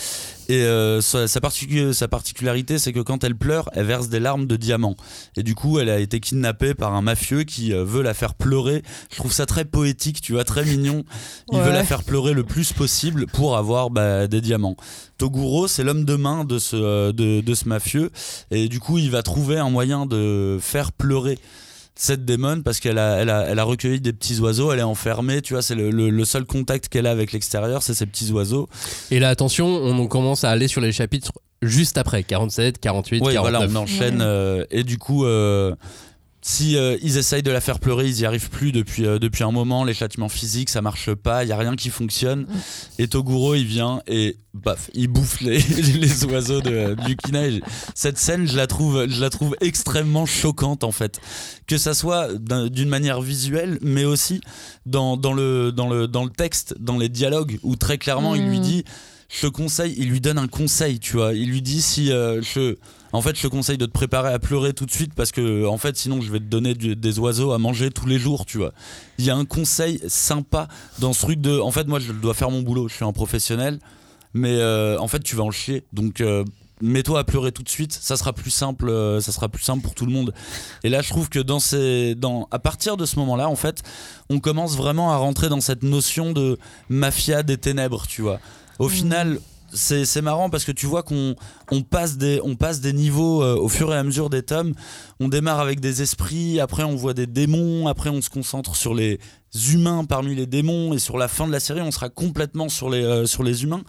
Et euh, sa, sa particu- sa particularité, c'est que quand elle pleure, elle verse des larmes de diamant. Et du coup, elle a été kidnappée par un mafieux qui euh, veut la faire pleurer. Je trouve ça très poétique, tu vois, très mignon. Il Ouais. veut la faire pleurer le plus possible pour avoir bah, des diamants. Toguro, c'est l'homme de main de ce, euh, de, de ce mafieux. Et du coup, il va trouver un moyen de faire pleurer cette démon parce qu'elle a, elle a, elle a recueilli des petits oiseaux, elle est enfermée, tu vois, c'est le, le- le seul contact qu'elle a avec l'extérieur, c'est ces petits oiseaux. Et là, attention, on commence à aller sur les chapitres juste après 47, 48, Oui, 49. voilà, on enchaîne. euh, et du coup, euh, si euh, ils essayent de la faire pleurer, ils y arrivent plus depuis, euh, depuis un moment. Les châtiments physiques, ça marche pas. Il y a rien qui fonctionne. Et Toguro, il vient et baf, il bouffe les, les oiseaux de, Yukina. Et cette scène, je la trouve, je la trouve extrêmement choquante en fait. Que ça soit d'un- d'une manière visuelle, mais aussi dans, dans, le, dans, le, dans le texte, dans les dialogues, où très clairement, il lui Mm. dit. Je te conseille, il lui donne un conseil, tu vois. Il lui dit si euh, je, en fait, je te conseille de te préparer à pleurer tout de suite parce que, en fait, sinon, je vais te donner du- des oiseaux à manger tous les jours, tu vois. Il y a un conseil sympa dans ce truc de. En fait, moi, je dois faire mon boulot, je suis un professionnel, mais euh, en fait, tu vas en chier. Donc. euh, Mets-toi à pleurer tout de suite, ça sera plus simple, euh, ça sera plus simple pour tout le monde. Et là, je trouve que dans ces, dans, à partir de ce moment-là, en fait, on commence vraiment à rentrer dans cette notion de mafia des ténèbres, tu vois. Au final, c'est marrant parce que tu vois qu'on passe des niveaux euh, au fur et à mesure des tomes. On démarre avec des esprits, après on voit des démons, après on se concentre sur les humains parmi les démons et sur la fin de la série on sera complètement sur les, euh, sur les humains.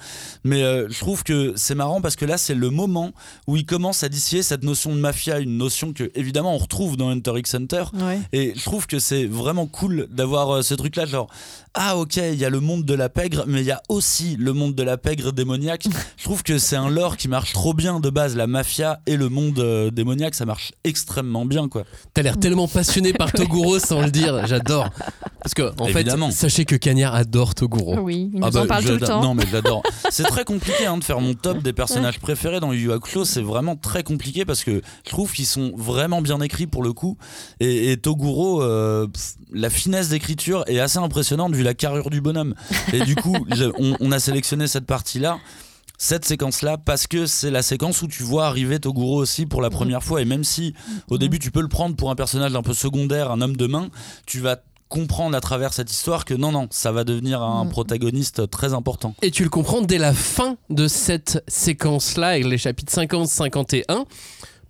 Mais euh, je trouve que c'est marrant parce que là c'est le moment où il commence à distiller cette notion de mafia, une notion que évidemment on retrouve dans Hunter x Hunter. Ouais. Et je trouve que c'est vraiment cool d'avoir euh, ce truc-là, genre, ah ok, il y a le monde de la pègre, mais il y a aussi le monde de la pègre démoniaque. je trouve que c'est un lore qui marche trop bien de base, la mafia et le monde démoniaque, ça marche extrêmement bien, quoi. T'as l'air tellement passionné par Toguro sans le dire, j'adore. Parce que, en Évidemment. fait, sachez que Cagnard adore Toguro. Oui, il nous Ah bah, en parle tout le temps. Non, mais j'adore. c'est très compliqué hein, de faire mon top des personnages préférés dans Yu Yu Hakusho. C'est vraiment très compliqué parce que je trouve qu'ils sont vraiment bien écrits pour le coup. Et, et Toguro, euh, pff, la finesse d'écriture est assez impressionnante vu la carrure du bonhomme. Et du coup, on a sélectionné cette partie-là. Cette séquence-là, parce que c'est la séquence où tu vois arriver Toguro aussi pour la première fois. Et même si au début tu peux le prendre pour un personnage un peu secondaire, un homme de main, tu vas comprendre à travers cette histoire que non, non, ça va devenir un Mm. protagoniste très important. Et tu le comprends dès la fin de cette séquence-là, avec les chapitres 50-51,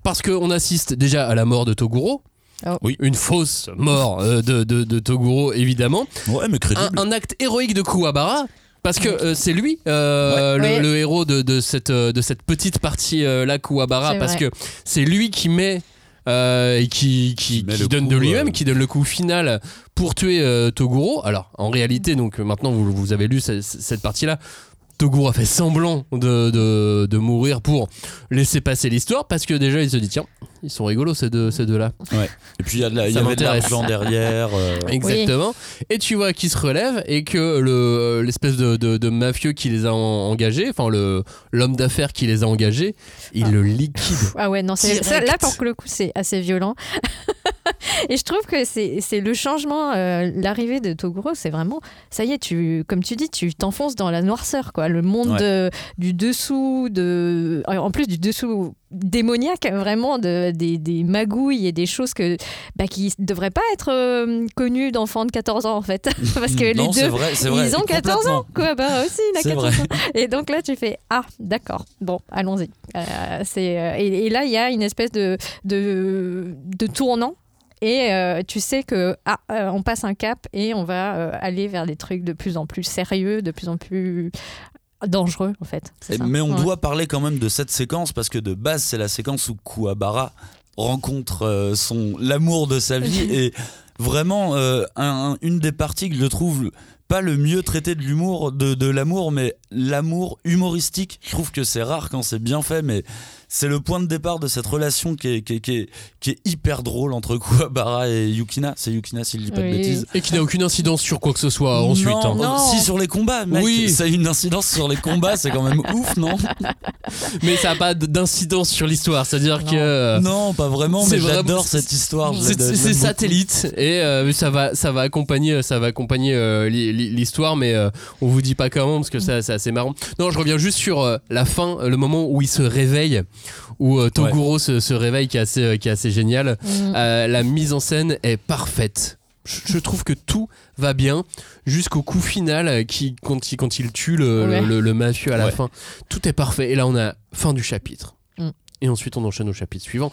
parce qu'on assiste déjà à la mort de Toguro. Oh. Oui. Une fausse mort euh, de, de- de Toguro, évidemment. Ouais, mais Un, crédible. un acte héroïque de Kuwabara. Parce que euh, c'est lui euh, le, Ouais. le héros de, de cette, euh, de cette petite partie euh, là, Kuwabara, parce vrai. que c'est lui qui met euh, et qui, qui, Qui met qui le donne coup, de lui-même, euh. qui donne le coup final pour tuer euh, Toguro. Alors en réalité, donc maintenant vous, vous avez lu cette, cette partie-là. Toguro a fait semblant de, de, de mourir pour laisser passer l'histoire parce que déjà il se dit tiens ils sont rigolos ces deux, ces deux là Et puis il y, a de la- il y Ça avait de m'intéresse. l'argent derrière. euh, Exactement. Et tu vois qu'il se relève et que le l'espèce de, de, de mafieux qui les a en- engagés, enfin le l'homme d'affaires qui les a engagés, il le liquide. Ah ouais, non, c'est- là pour le coup c'est assez violent. Et je trouve que c'est c'est le changement, euh, l'arrivée de Toguro, c'est vraiment, ça y est, tu, comme tu dis, tu t'enfonces dans la noirceur, quoi. Le monde Ouais. de- du dessous, de, en plus du dessous démoniaque, vraiment, de, des, des magouilles et des choses que, bah, qui ne devraient pas être euh, connues d'enfants de 14 ans, en fait. Parce que non, les deux, vrai, ils ont 14 ans, quoi. Bah aussi, il a C'est 14 vrai. ans. Et donc là, tu fais Ah, d'accord, bon, allons-y. Euh, c'est, euh, et, et là, il y a une espèce de, de, de tournant. Et euh, tu sais que ah, euh, on passe un cap et on va euh, aller vers des trucs de plus en plus sérieux, de plus en plus dangereux, en fait. C'est Et- ça. Mais on Ouais. doit parler quand même de cette séquence parce que de base, c'est la séquence où Kuwabara rencontre euh, son l'amour de sa vie et vraiment euh, un- un- une des parties que je trouve pas le mieux traité de l'humour de, de l'amour mais l'amour humoristique je trouve que c'est rare quand c'est bien fait mais c'est le point de départ de cette relation qui est, qui est, qui est, qui est hyper drôle entre Kuwabara et Yukina c'est Yukina s'il dit pas de bêtises Et qui n'a aucune incidence sur quoi que ce soit ensuite. non, hein. Non. si sur les combats mec, Oui. ça a une incidence sur les combats c'est quand même ouf non? Mais ça n'a pas d'incidence sur l'histoire. C'est-à-dire que. euh, Non, pas vraiment, c'est mais vraiment- j'adore cette histoire. C'est satellite et euh, ça va ça va accompagner ça va accompagner euh, li- l'histoire mais euh, on vous dit pas comment parce que ça c'est assez marrant. Non, je reviens juste sur euh, la fin, le moment où il se réveille, où euh, Toguro se, se réveille, qui est assez euh, qui est assez génial. Mm. Euh, la mise en scène est parfaite. Je, je trouve que tout va bien jusqu'au coup final qui quand il quand il tue le, Ouais. le, le- le mafieux à la Ouais. fin. Tout est parfait et là on a fin du chapitre. Mm. Et ensuite on enchaîne au chapitre suivant.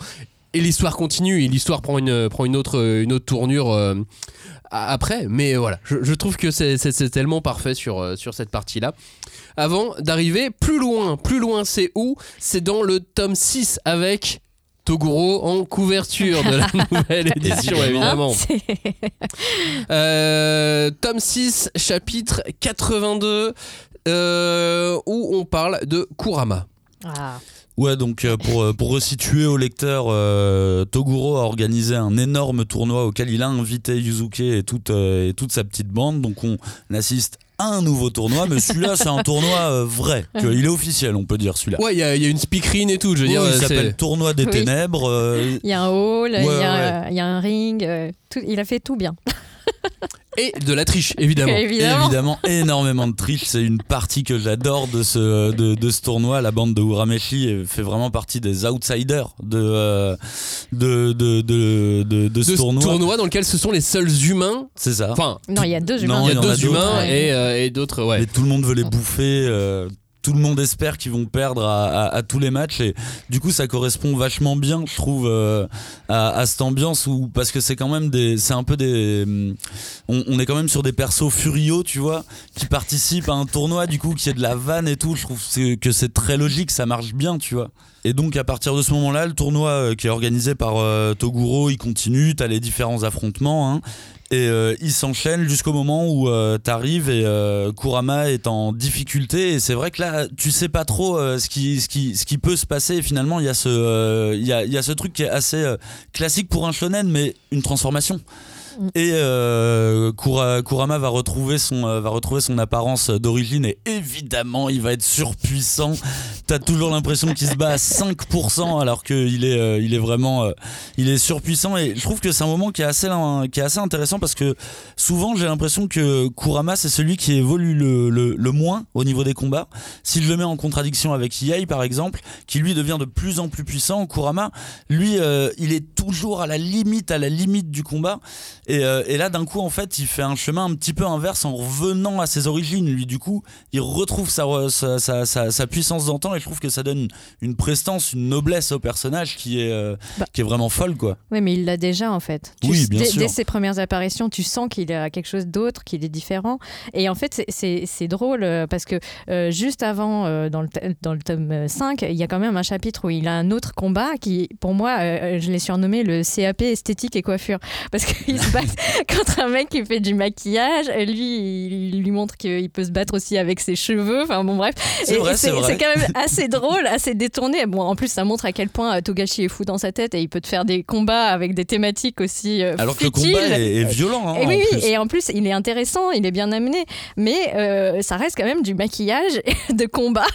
Et l'histoire continue, et l'histoire prend une, prend une, autre, une autre tournure euh, a- après. Mais voilà, je, je trouve que c'est- c'est c'est tellement parfait sur, euh, sur cette partie-là. Avant d'arriver plus loin, plus loin c'est où? C'est dans le tome 6 avec Toguro en couverture de la nouvelle édition, évidemment. C'est- Euh, tome 6, chapitre 82, euh, où on parle de Kurama. Ah. Ouais, donc euh, pour, euh, pour resituer au lecteur, euh, Toguro a organisé un énorme tournoi auquel il a invité Yuzuke et toute, euh, et toute sa petite bande. Donc on assiste à un nouveau tournoi, mais celui-là c'est un tournoi euh, vrai. Que- il est officiel, on peut dire celui-là. Ouais, il y, a- il y a une speakerine et tout, je veux Oui, dire. il s'appelle Tournoi des Oui. Ténèbres. euh, Il y a un hall, il, y Ouais, a, il y a un ring, euh, tout- il a fait tout bien. Et de la triche, évidemment. Évidemment. Évidemment, énormément de triche. C'est une partie que j'adore de ce, de, de ce tournoi. La bande de Urameshi fait vraiment partie des outsiders de, euh, de, de, de, de, de ce De ce tournoi. tournoi dans lequel ce sont les seuls humains. C'est ça. Enfin, Non, il y a deux humains. Non, il y a deux humains Ouais. et, euh, et d'autres, ouais. Mais tout le monde veut les bouffer. euh, tout le monde espère qu'ils vont perdre à, tous les matchs et du coup ça correspond vachement bien je trouve euh, à, cette ambiance parce que c'est quand même des c'est un peu des hum, on, est quand même sur des persos furieux tu vois qui participent à un tournoi du coup qui est de la vanne et tout. Je trouve que c'est très logique ça marche bien tu vois. Et donc à partir de ce moment-là, le tournoi euh, qui est organisé par euh, Toguro, il continue, t'as les différents affrontements, hein, et euh, il s'enchaîne jusqu'au moment où euh, t'arrives et euh, Kurama est en difficulté. Et c'est vrai que là, tu sais pas trop euh, ce, qui, peut se passer. Et finalement, il y, a ce, euh, truc qui est assez euh, classique pour un shonen, mais une transformation. Et euh, Kura- Kurama va retrouver son euh, va retrouver son apparence d'origine et évidemment il va être surpuissant. T'as toujours l'impression qu'il se bat à 5% alors qu'il est euh, il est vraiment euh, il est surpuissant et je trouve que c'est un moment qui est assez qui est assez intéressant parce que souvent j'ai l'impression que Kurama c'est celui qui évolue le, le, moins au niveau des combats. Si je le mets en contradiction avec Yai par exemple, qui lui devient de plus en plus puissant, Kurama lui il est toujours à la limite à la limite du combat et, euh, et là, d'un coup, en fait, il fait un chemin un petit peu inverse en revenant à ses origines. Lui, du coup, il retrouve sa, sa, sa, sa- sa puissance d'antan et je trouve que ça donne une, prestance, une noblesse au personnage qui est, euh, Bah. qui est vraiment folle, quoi. Oui, mais il l'a déjà en fait. Tu- Oui, bien dès, sûr. dès ses premières apparitions, tu sens qu'il a quelque chose d'autre, qu'il est différent. Et en fait, c'est- drôle euh, parce que euh, juste avant, euh, dans, le, dans le tome euh, 5, il y a quand même un chapitre où il a un autre combat qui, pour moi, euh, je l'ai surnommé le CAP esthétique et coiffure. Parce qu'il contre un mec qui fait du maquillage. Lui, il, lui montre qu'il peut se battre aussi avec ses cheveux. Enfin bon, bref. C'est Et- vrai, et c'est vrai. C'est quand même assez drôle, assez détourné. Bon, en plus, ça montre à quel point euh, Togashi est fou dans sa tête et il peut te faire des combats avec des thématiques aussi euh, Alors que le combat est, est violent. hein, Et oui, oui, et en plus, il est intéressant, il est bien amené, mais euh, ça reste quand même du maquillage de combat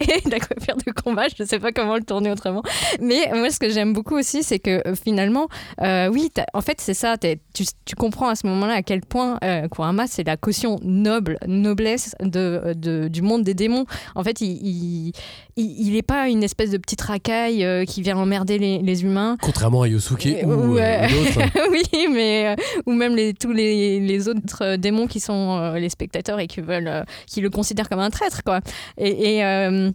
et de la coiffure de combat. Je ne sais pas comment le tourner autrement. Mais moi, ce que j'aime beaucoup aussi, c'est que finalement, euh, oui, en fait, c'est ça. Tu, tu comprends à ce moment-là à quel point euh, Kurama, c'est la caution noble, noblesse de, de- du monde des démons. En fait, il, il, il, il est pas une espèce de petite racaille euh, qui vient emmerder les, les humains. Contrairement à Yosuke Euh, ou, euh, ou oui, mais euh, ou même les, tous les, les autres euh, démons qui sont euh, les spectateurs et qui veulent, euh, qui le considèrent comme un traître, quoi. Et, et, euh,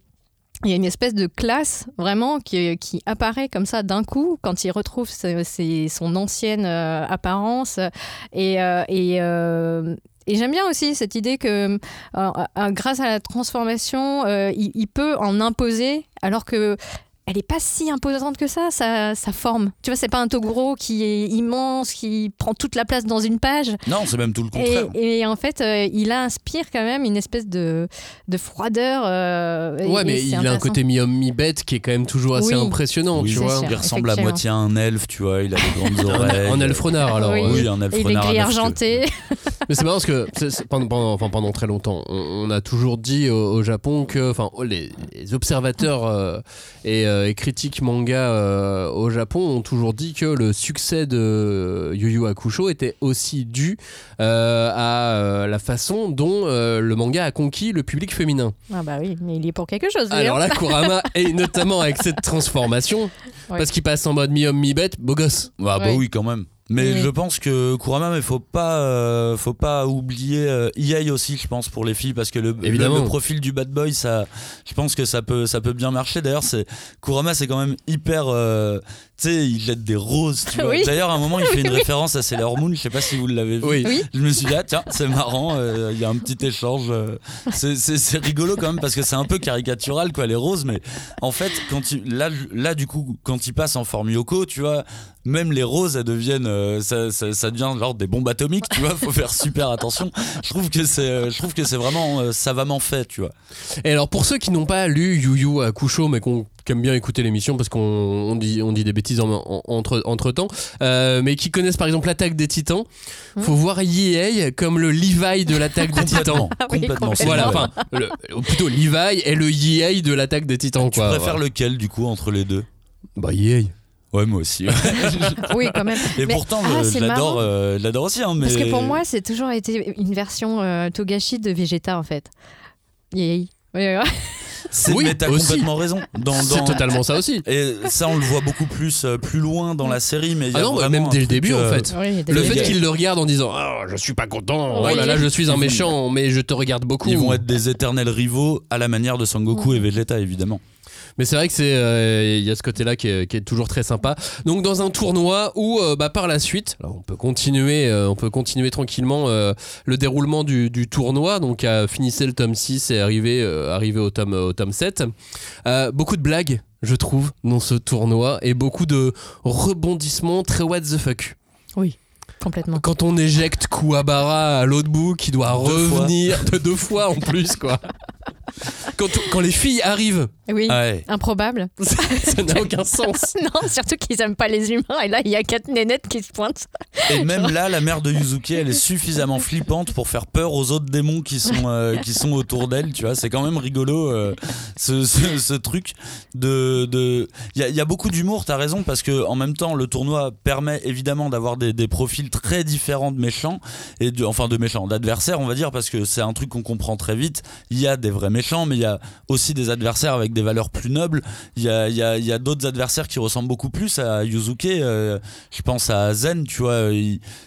il y a une espèce de classe vraiment qui, qui apparaît comme ça d'un coup quand il retrouve ses- son ancienne euh, apparence. Et, euh, et, euh, et j'aime bien aussi cette idée que euh, euh, grâce à la transformation, euh, il peut en imposer alors que elle est pas si imposante que ça, sa, sa forme. Tu vois, c'est pas un Toguro qui est immense, qui prend toute la place dans une page. Non, c'est même tout le contraire. Et, et en fait, euh, il inspire quand même une espèce de, de froideur. euh, Ouais, et mais il a un côté mi-homme, mi-bête qui est quand même toujours assez Oui. impressionnant, Oui, tu vois. sûr. il ressemble à moitié à un elfe, tu vois. Il a des grandes oreilles. Un elfe renard, alors. Oui. euh, Oui, un elfe Et il est argenté. Mais c'est marrant parce que pendant, pendant, enfin, pendant très longtemps, on, on a toujours dit au, au Japon que, enfin, les, les observateurs euh, et, euh, et critiques manga euh, au Japon ont toujours dit que le succès de Yu Yu Hakusho était aussi dû euh, à euh, la façon dont euh, le manga a conquis le public féminin. Ah bah oui, mais il y est pour quelque chose. Alors là, Kurama, et notamment avec cette transformation, parce qu'il passe en mode mi-homme, mi-bête, beau gosse. Ah bah Ouais. oui, quand même. Mais Oui. je pense que Kurama, mais faut pas, euh, faut pas oublier euh, EA aussi, je pense pour les filles, parce que le, le, Évidemment. le profil du bad boy, ça, je pense que ça peut, ça peut bien marcher. D'ailleurs, c'est Kurama, c'est quand même hyper euh, tu sais, il jette des roses, tu vois. Oui. D'ailleurs, à un moment, il fait une référence à Sailor Moon, je sais pas si vous l'avez vu. Oui. Je me suis dit, ah tiens, c'est marrant, euh, il y a un petit échange. euh, c'est- c'est c'est rigolo quand même parce que c'est un peu caricatural, quoi, les roses, mais en fait, quand il, là, là, du coup, quand il passe en forme Yoko, tu vois, même les roses, elles deviennent, euh, ça, ça, ça devient genre des bombes atomiques, tu vois, faut faire super attention. Je trouve que c'est, je trouve que c'est vraiment euh, savamment fait, tu vois. Et alors pour ceux qui n'ont pas lu Yu Yu Hakusho mais qu'on qui aiment bien écouter l'émission parce qu'on on dit, on dit des bêtises en- en- entre, entre temps, euh, mais qui connaissent par exemple l'attaque des titans, faut voir Yei comme le Levi de l'attaque des titans. Complètement, Ah oui, complètement. Voilà, enfin, le- plutôt Levi est le Yei de l'attaque des titans. Tu quoi. préfères Voilà. lequel du coup entre les deux? Bah Yei. Ouais, moi aussi. Oui, quand même. Et Mais- pourtant, ah, je- l'adore, euh, je l'adore aussi. hein, mais... Parce que pour moi, c'est toujours été une version euh, Togashi de Vegeta en fait. Yay. Oui, oui, oui. C'est, Oui, mais t'as aussi. complètement raison. Dans, C'est totalement ça aussi. Et ça, on le voit beaucoup plus, euh, plus loin dans la série. Mais il y a Ah non, bah, même dès le début en euh, fait. Oui, Le fait gars- qu'il le regarde en disant Ah, je suis pas content, oh Oui. là là, je suis un méchant, mais je te regarde beaucoup. Ils vont être des éternels rivaux à la manière de Sangoku et Vegeta, évidemment. Mais c'est vrai que c'est euh, il y a ce côté-là qui est, toujours très sympa. Donc dans un tournoi où euh, bah, par la suite, on peut continuer, euh, on peut continuer tranquillement le déroulement du, tournoi. Donc à le tome 6 et arriver au tome au tome 7. Euh, beaucoup de blagues, je trouve, dans ce tournoi et beaucoup de rebondissements très what the fuck. Complètement. Quand on éjecte Kuwabara à l'autre bout qui doit Deux fois. revenir de deux fois en plus quoi. Quand, quand les filles arrivent, Oui. Ah ouais. Improbable. ça n'a aucun sens. non, surtout qu'ils aiment pas les humains. Et là, il y a quatre nénettes qui se pointent. Et même là, la mère de Yuzuki, elle est suffisamment flippante pour faire peur aux autres démons qui sont, euh, qui sont autour d'elle. Tu vois, c'est quand même rigolo euh, ce, ce- ce truc de. de- Il y, a, il y a beaucoup d'humour. T'as raison parce que en même temps, le tournoi permet évidemment d'avoir des, des profils très différents de méchants et de, enfin de méchants, d'adversaires, on va dire, parce que c'est un truc qu'on comprend très vite. Il y a des vrais méchants, mais il y a aussi des adversaires avec des valeurs plus nobles. Il y a, d'autres adversaires qui ressemblent beaucoup plus à Yuzuke. euh, je pense à Zen, tu vois,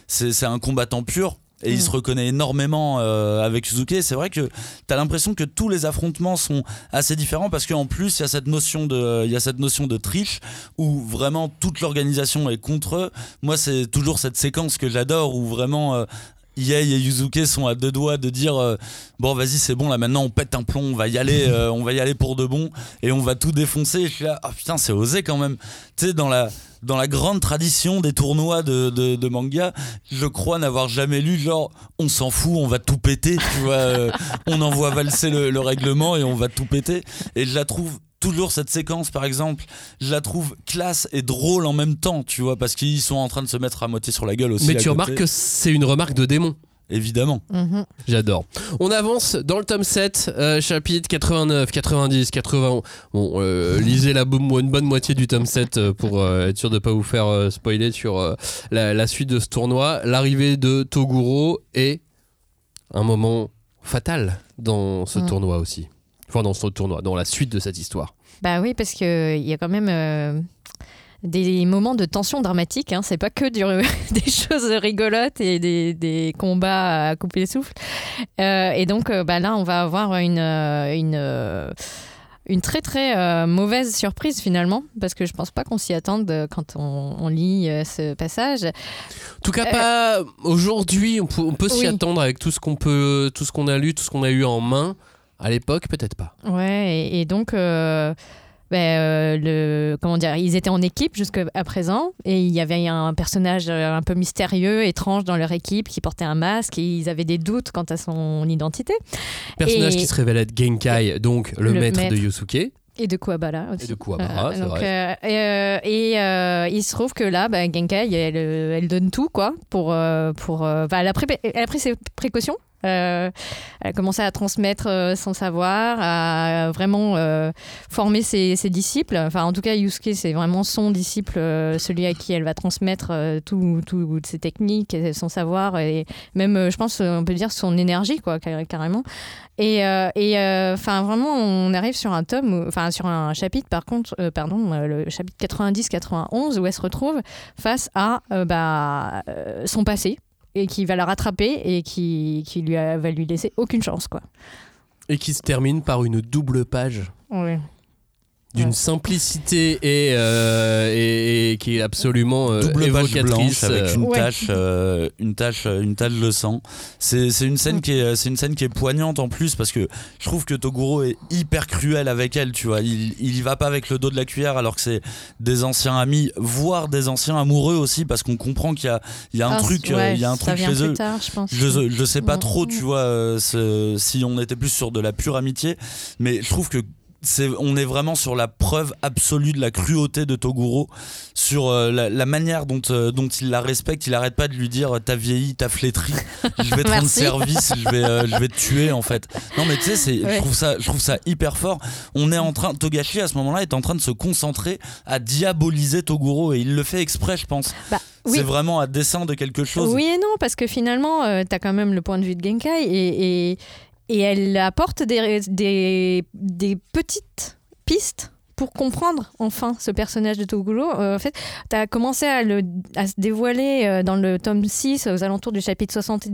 c'est un combattant pur. Et il se reconnaît énormément euh, avec Yuzuke. C'est vrai que tu as l'impression que tous les affrontements sont assez différents parce qu'en plus, il y, a cette notion de- il y a cette notion de triche où vraiment toute l'organisation est contre eux. Moi, c'est toujours cette séquence que j'adore où vraiment. euh, Yei et Yuzuke sont à deux doigts de dire euh, bon vas-y c'est bon là maintenant on pète un plomb on va y aller euh, on va y aller pour de bon et on va tout défoncer et je suis là ah putain c'est osé quand même tu sais dans la dans la grande tradition des tournois de, de, de manga, je crois n'avoir jamais lu genre on s'en fout, on va tout péter, tu vois, euh, on envoie valser le, le règlement et on va tout péter. Et je la trouve toujours cette séquence par exemple, je la trouve classe et drôle en même temps, tu vois, parce qu'ils sont en train de se mettre à moitié sur la gueule aussi. Mais à tu côté. remarques que c'est une remarque de démon. Évidemment. Mhm. J'adore. On avance dans le tome 7, euh, chapitre 89, 90, 80. Bon, euh, lisez la bo- une bonne moitié du tome 7 euh, pour euh, être sûr de ne pas vous faire euh, spoiler sur euh, la, la suite de ce tournoi. L'arrivée de Toguro est un moment fatal dans ce Mm. tournoi aussi. Enfin, dans ce tournoi, dans la suite de cette histoire. Bah oui, parce qu'il y a quand même euh, des moments de tension dramatique. Hein. C'est pas que du- des choses rigolotes et des, des combats à couper le souffle. Euh, et donc euh, bah là, on va avoir une, euh, une, une très très euh, mauvaise surprise finalement, parce que je pense pas qu'on s'y attende quand on, on lit euh, ce passage. En tout cas, pas aujourd'hui. On peut, on peut s'y Oui. attendre avec tout ce qu'on peut, tout ce qu'on a lu, tout ce qu'on a eu en main. À l'époque, peut-être pas. Ouais, et, et donc, euh, ben, euh, le, comment dire, ils étaient en équipe jusqu'à présent, et il y avait un personnage euh, un peu mystérieux, étrange dans leur équipe, qui portait un masque, et ils avaient des doutes quant à son identité. Personnage Et- qui se révèle être Genkai, donc le, Le maître, de. Yusuke. Et de Kuwabara aussi. Et de Kuwabara, c'est donc, vrai. euh, et euh, et, il se trouve que là, bah, Genkai, elle, elle donne tout, quoi, pour. pour bah, elle, a pré- elle a pris ses précautions. Euh, elle a commencé à transmettre euh, son savoir, à vraiment euh, former ses, disciples. Enfin, en tout cas, Yusuke, c'est vraiment son disciple, euh, celui à qui elle va transmettre euh, tout- toutes ses techniques, son savoir, et même, euh, je pense, on peut dire son énergie, carrément. Et, euh, euh, enfin, vraiment, on arrive sur un tome, enfin, sur un chapitre, par contre, euh, pardon, euh, le chapitre 90-91, où elle se retrouve face à euh, bah, euh, son passé et qui va la rattraper et qui, qui lui a- va lui laisser aucune chance, quoi. Et qui se termine par une double page Ouais. D'une Ouais. simplicité et, euh, et, et qui est absolument euh, double page évocatrice. blanche avec euh, une Ouais. tache euh, une tache euh, une tache de sang c'est c'est une scène qui est c'est une scène qui est poignante en plus parce que je trouve que Toguro est hyper cruel avec elle tu vois il il y va pas avec le dos de la cuillère alors que c'est des anciens amis voire des anciens amoureux aussi parce qu'on comprend qu'il y a il y a un Ah, truc euh, ouais, il y a un truc chez eux tard, je pense. je, je sais pas Mm. trop, tu vois, euh, si on était plus sur de la pure amitié, mais je trouve que c'est, on est vraiment sur la preuve absolue de la cruauté de Toguro, sur euh, la, la manière dont, euh, dont il la respecte. Il arrête pas de lui dire t'as vieilli, t'as flétri, je vais te rendre service, je vais, euh, je vais te tuer en fait. Non mais tu sais, Ouais. je trouve ça, je trouve ça hyper fort. On est en train, Togashi à ce moment-là est en train de se concentrer à diaboliser Toguro et il le fait exprès, je pense. Bah, oui. C'est vraiment à dessein de quelque chose. Oui et non, parce que finalement, tu as quand même le point de vue de Genkai et, et, et elle apporte des, des, petites pistes pour comprendre enfin ce personnage de Toguro. Euh, en fait, tu as commencé à, le, à se dévoiler euh, dans le tome 6 aux alentours du chapitre 60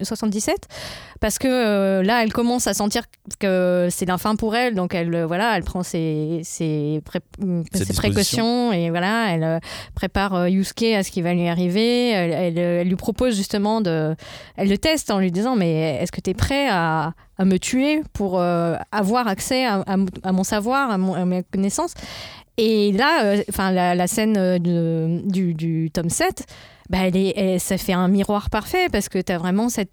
77 parce que euh, là, elle commence à sentir que c'est la fin pour elle, donc elle, voilà, elle prend ses, ses, pré- Ses ses précautions et voilà, elle prépare Yusuke à ce qui va lui arriver. Elle, elle, elle lui propose justement de. Elle le teste en lui disant Mais est-ce que tu es prêt à, à me tuer pour euh, avoir accès à, mon savoir, à, mon- à mes connaissances. Et là, euh, la, scène euh, du, du tome 7, bah, ça fait un miroir parfait parce que tu as vraiment ces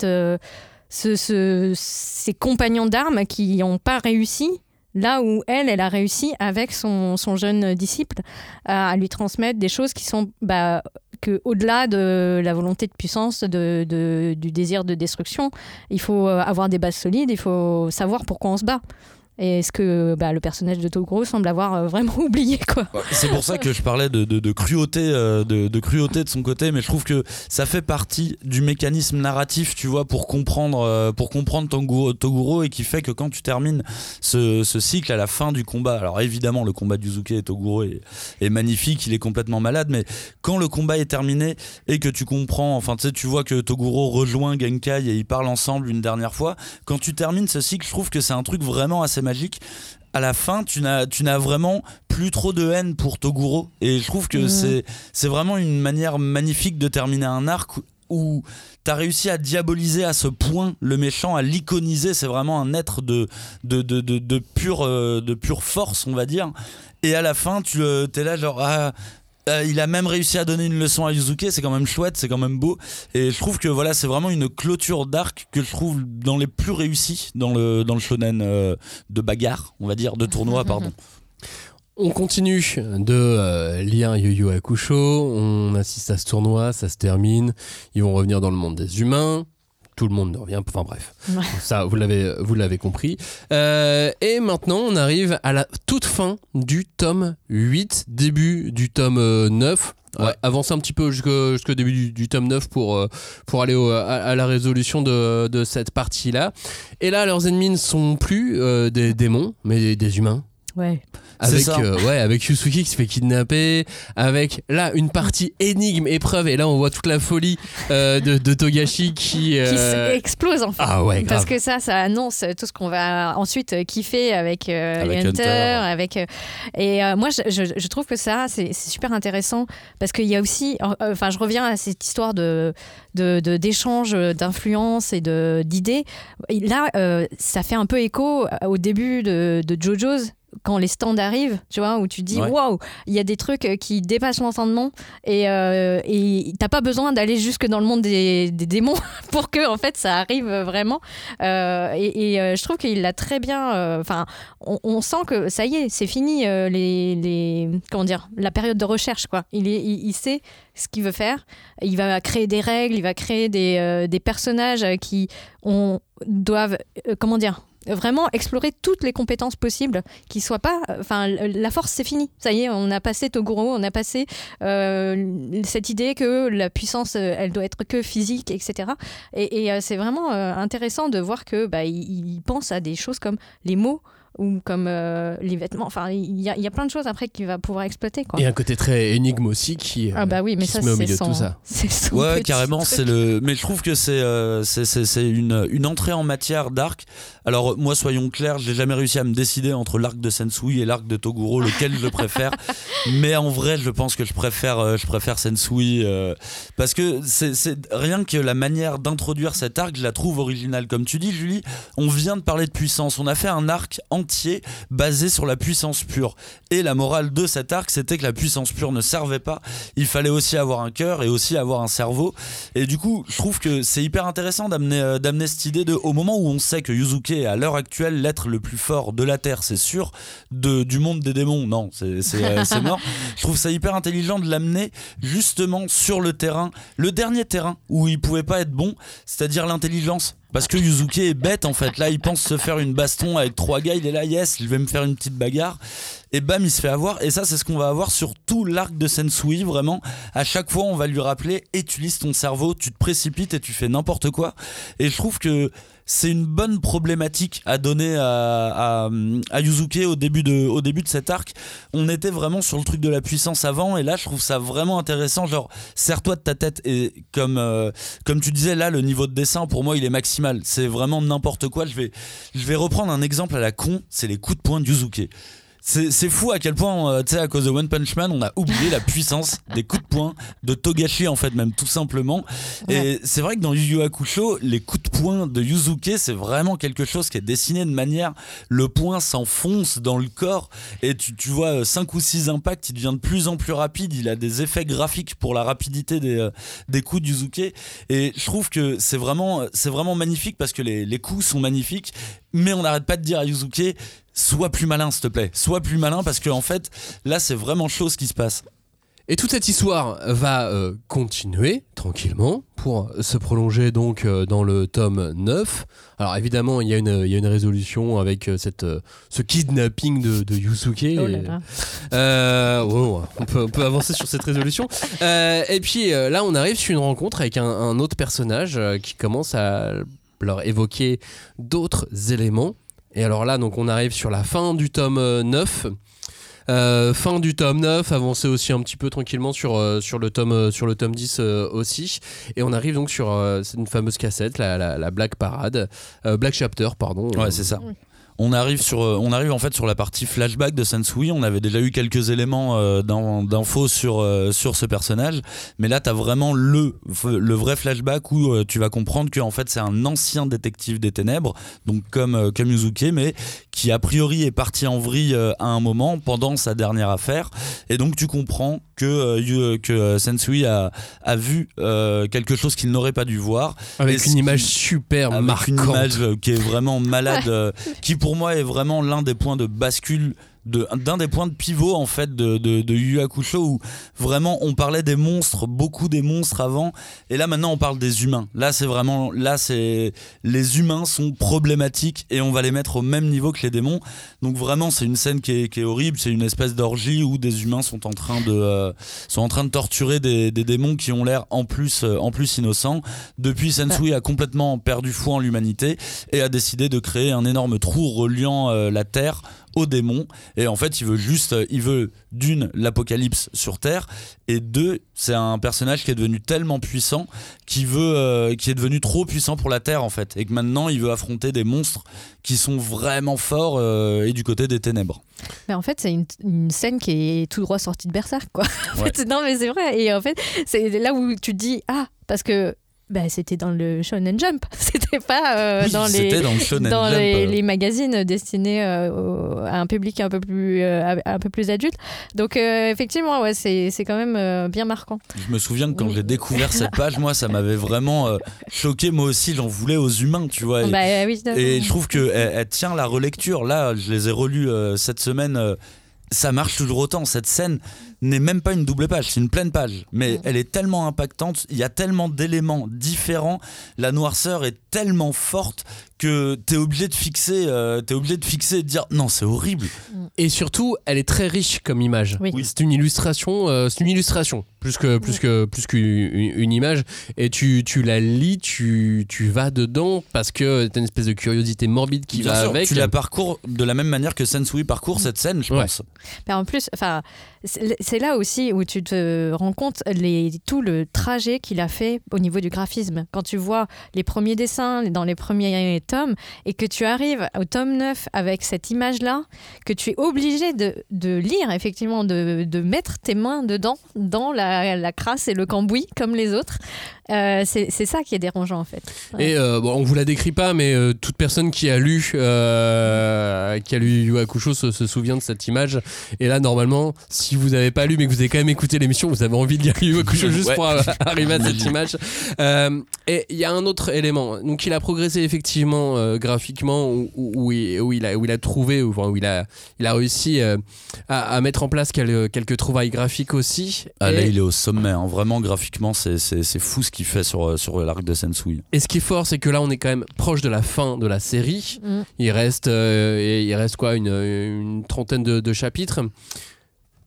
compagnons d'armes qui n'ont pas réussi là où elle, elle a réussi avec son, jeune disciple à, à lui transmettre des choses qui sont bah, au-delà de la volonté de puissance, du désir de destruction, il faut euh, avoir des bases solides, il faut savoir pourquoi on se bat. Et ce que bah, le personnage de Toguro semble avoir euh, vraiment oublié, quoi. C'est pour ça que je parlais de, cruauté, euh, de, cruauté de son côté, mais je trouve que ça fait partie du mécanisme narratif, tu vois, pour comprendre, euh, pour comprendre Toguro, et qui fait que quand tu termines ce, cycle à la fin du combat, alors évidemment le combat d'Uzuke et Toguro est, est magnifique, il est complètement malade, mais quand le combat est terminé et que tu comprends, enfin tu sais, tu vois que Toguro rejoint Genkai et ils parlent ensemble une dernière fois, quand tu termines ce cycle, je trouve que c'est un truc vraiment assez magique à la fin, tu n'as, tu n'as vraiment plus trop de haine pour Toguro. Et je trouve que Mhm. c'est, c'est vraiment une manière magnifique de terminer un arc où tu as réussi à diaboliser à ce point le méchant, à l'iconiser. C'est vraiment un être de, de, de, de, de pure, euh, de pure force, on va dire. Et à la fin, tu euh, es là, genre. ah, euh, il a même réussi à donner une leçon à Yuzuke, c'est quand même chouette, c'est quand même beau. Et je trouve que voilà, c'est vraiment une clôture d'arc que je trouve dans les plus réussis dans le, dans le shonen euh, de bagarre, on va dire, de tournoi, pardon. On continue de euh, lire Yu Yu Hakusho, on assiste à ce tournoi, ça se termine, ils vont revenir dans le monde des humains, tout le monde ne revient, enfin bref, Ouais. ça vous l'avez vous l'avez compris. Euh, et maintenant on arrive à la toute fin du tome 8, début du tome euh, 9. Ouais. Euh, avancez un petit peu jusqu'au début du, du tome 9 pour, euh, pour aller au- à, à la résolution de, de cette partie-là. Et là, leurs ennemis ne sont plus euh, des démons, mais des, des humains. Ouais. Avec, ça. euh, ouais, avec Yusuke qui se fait kidnapper, avec là une partie énigme, épreuve, et là on voit toute la folie euh, de, de Togashi qui. Qui euh, explose en fait. Ah ouais, grave. Parce que ça, ça annonce tout ce qu'on va ensuite euh, kiffer avec, euh, Avec Hunter, Hunter. avec euh, et euh, moi je, je- je trouve que ça c'est super intéressant parce qu'il y a aussi, euh, enfin je reviens à cette histoire de de- de- d'échange, d'influence et de d'idées. Là, euh, ça fait un peu écho au début de, de JoJo's quand les stands arrivent, tu vois, où tu dis Ouais. waouh, il y a des trucs euh, qui dépassent l'entendement et euh, et t'as pas besoin d'aller jusque dans le monde des, des démons pour que en fait ça arrive vraiment. Euh, et et, euh, je trouve qu'il l'a très bien. euh, Enfin, on, on sent que ça y est, c'est fini euh, les, les comment dire la période de recherche quoi. Il est il, il sait ce qu'il veut faire. Il va créer des règles, il va créer des, euh, des personnages euh, qui on doivent euh, comment dire vraiment explorer toutes les compétences possibles qui soient pas enfin la force c'est fini. Ça y est on a passé Toguro on a passé euh, cette idée que la puissance euh, elle doit être que physique etc et, euh, c'est vraiment euh, intéressant de voir que bah, pense à des choses comme les mots ou comme euh, les vêtements. Enfin, il y, a- il y a plein de choses après qu'il va pouvoir exploiter. Quoi. Et un côté très énigme aussi qui, euh, ah bah oui, mais qui ça se met au c'est milieu de son, tout ça. c'est son Ouais, petit carrément, truc. c'est le. Mais je trouve que c'est euh, c'est- c'est c'est une, une entrée en matière d'arc. Alors moi, soyons clairs, j'ai jamais réussi à me décider entre l'arc de Sensui et l'arc de Toguro, lequel je préfère. Mais en vrai, je pense que je préfère euh, je préfère Sensui euh, parce que c'est c'est- rien que la manière d'introduire cet arc, je la trouve originale. Comme tu dis, Julie, on vient de parler de puissance. On a fait un arc basé sur la puissance pure. Et la morale de cet arc, c'était que la puissance pure ne servait pas. Il fallait aussi avoir un cœur et aussi avoir un cerveau. Et du coup, je trouve que c'est hyper intéressant d'amener euh, d'amener cette idée de, au moment où on sait que Yuzuke est à l'heure actuelle l'être le plus fort de la Terre, c'est sûr, du monde des démons, non, euh, c'est mort. Je trouve ça hyper intelligent de l'amener justement sur le terrain, le dernier terrain où il pouvait pas être bon, c'est-à-dire l'intelligence. Parce que Yuzuke est bête en fait. Là, il pense se faire une baston avec trois gars. Il est là, yes, je vais me faire une petite bagarre. Et bam, il se fait avoir. Et ça, c'est ce qu'on va avoir sur tout l'arc de Sensui. Vraiment, à chaque fois, on va lui rappeler utilise ton cerveau, tu te précipites et tu fais n'importe quoi. Et je trouve que c'est une bonne problématique à donner à, à, Yuzuke au début, de, au début de cet arc. On était vraiment sur le truc de la puissance avant. Et là, je trouve ça vraiment intéressant. Genre, serre-toi de ta tête. Et comme, euh, comme tu disais, là, le niveau de dessin, pour moi, il est maximal. C'est vraiment n'importe quoi. Je vais, je vais reprendre un exemple à la con. C'est les coups de poing de Yuzuke. C'est fou à quel point, euh, tu sais, à cause de One Punch Man, on a oublié la puissance des coups de poing de Togashi, en fait, même tout simplement. Et c'est vrai que dans Yu Yu Hakusho, les coups de poing de Yuzuke, c'est vraiment quelque chose qui est dessiné de manière. Le poing s'enfonce dans le corps et tu, tu vois 5 ou 6 impacts, il devient de plus en plus rapide. Il a des effets graphiques pour la rapidité des, euh, des coups de Yuzuke. Et je trouve que c'est vraiment, c'est vraiment magnifique parce que les, les coups sont magnifiques. Mais on n'arrête pas de dire à Yuzuke, sois plus malin, s'il te plaît. Sois plus malin parce que en fait, là, c'est vraiment chaud ce qui se passe. Et toute cette histoire va euh, continuer tranquillement pour se prolonger donc euh, dans le tome 9. Alors évidemment, il y a une, il y a une résolution avec euh, cette, euh, ce kidnapping de, de Yusuke. Oh là là. Euh, ouais, ouais, on, peut, on peut avancer sur cette résolution. Euh, et puis euh, là, on arrive sur une rencontre avec un, un autre personnage euh, qui commence à leur évoquer d'autres éléments. Et alors là, donc on arrive sur la fin du tome euh, 9. Euh, fin du tome 9, avancer aussi un petit peu tranquillement sur, euh, sur, le, tome, euh, sur le tome 10 euh, aussi. Et on arrive donc sur euh, cette fameuse cassette, la, la, la Black Parade, euh, Black Chapter, pardon. Ouais, c'est ça. On arrive sur, euh, on arrive en fait sur la partie flashback de Sensui. On avait déjà eu quelques éléments euh, d'in- d'infos sur euh, sur ce personnage, mais là t'as vraiment le vrai flashback où tu vas comprendre que en fait c'est un ancien détective des ténèbres, donc comme comme Yuzuke, mais qui a priori est parti en vrille à un moment pendant sa dernière affaire, et donc tu comprends que euh, que euh, Sensui a a vu euh, quelque chose qu'il n'aurait pas dû voir Avec Et une image super avec marquante. une image euh, qui est vraiment malade, euh, qui pour moi est vraiment l'un des points de bascule. D'un des points de pivot en fait de, de, de Yu Hakusho où vraiment on parlait des monstres, beaucoup des monstres avant, et là maintenant on parle des humains. Là c'est vraiment, là c'est les humains sont problématiques et on va les mettre au même niveau que les démons. Donc vraiment c'est une scène qui est, qui est horrible, c'est une espèce d'orgie où des humains sont en train de euh, sont en train de torturer des, des démons qui ont l'air en plus euh, en plus innocents. Depuis Sensui a complètement perdu foi en l'humanité et a décidé de créer un énorme trou reliant euh, la Terre aux démons et en fait il veut juste il veut d'une l'apocalypse sur Terre et deux c'est un personnage qui est devenu tellement puissant qui veut euh, qui est devenu trop puissant pour la Terre en fait et que maintenant il veut affronter des monstres qui sont vraiment forts euh, et du côté des ténèbres. Mais en fait, c'est une, une scène qui est tout droit sortie de Berserk, quoi. En Ouais. fait, non, mais c'est vrai. Et en fait, c'est là où tu te dis ah, parce que bah, c'était dans le Shonen Jump, c'était pas euh, Oui, dans les dans dans magazines destinés euh, au- à un public un peu plus euh, un peu plus adulte. Donc euh, effectivement, ouais, c'est quand même bien marquant. Je me souviens que quand Oui. j'ai découvert cette page, moi, ça m'avait vraiment choqué. Moi aussi, j'en voulais aux humains, tu vois. Et, Bah, oui, et je trouve qu'elle elle, tient la relecture. Là, je les ai relus cette semaine. ça marche toujours autant. Cette scène n'est même pas une double page, c'est une pleine page. Mais elle est tellement impactante, il y a tellement d'éléments différents, la noirceur est tellement forte que t'es obligé de fixer, euh, t'es obligé de fixer et de dire non, c'est horrible. Et surtout, elle est très riche comme image. Oui. C'est une illustration, euh, c'est une illustration plus que plus que plus qu'une une image. Et tu, tu la lis, tu, tu vas dedans parce que t'as une espèce de curiosité morbide qui Bien va sûr, avec. tu la parcours de la même manière que Sensui parcourt cette scène, je Ouais. pense. En plus, enfin, c'est là aussi où tu te rends compte tout le trajet qu'il a fait au niveau du graphisme. Quand tu vois les premiers dessins dans les premiers tomes et que tu arrives au tome 9 avec cette image-là, que tu es obligé de, lire, effectivement, de, mettre tes mains dedans, dans la crasse et le cambouis, comme les autres, euh, c'est c'est ça qui est dérangeant, en fait. Et euh, bon, on vous la décrit pas, mais euh, toute personne qui a lu, euh, qui a lu Yu Yu Hakusho se, se souvient de cette image. Et là, normalement, si vous n'avez pas lu, mais que vous avez quand même écouté l'émission, vous avez envie de lire Yu Yu Hakusho juste Ouais. pour euh, arriver à cette image. Euh, et il y a un autre élément. Donc, il a progressé effectivement euh, graphiquement, où, où- où il, où il a, où il a trouvé, où, enfin, où il a, il a réussi euh, à, à mettre en place quelques, quelques trouvailles graphiques aussi. Ah, là, il est au sommet. hein. Vraiment, graphiquement, c'est- c'est c'est fou ce qu'il fait sur, euh, sur l'arc de Sensui. Et ce qui est fort, c'est que là, on est quand même proche de la fin de la série. Mm. Il reste, euh, il reste quoi, une, une trentaine de, de chapitres.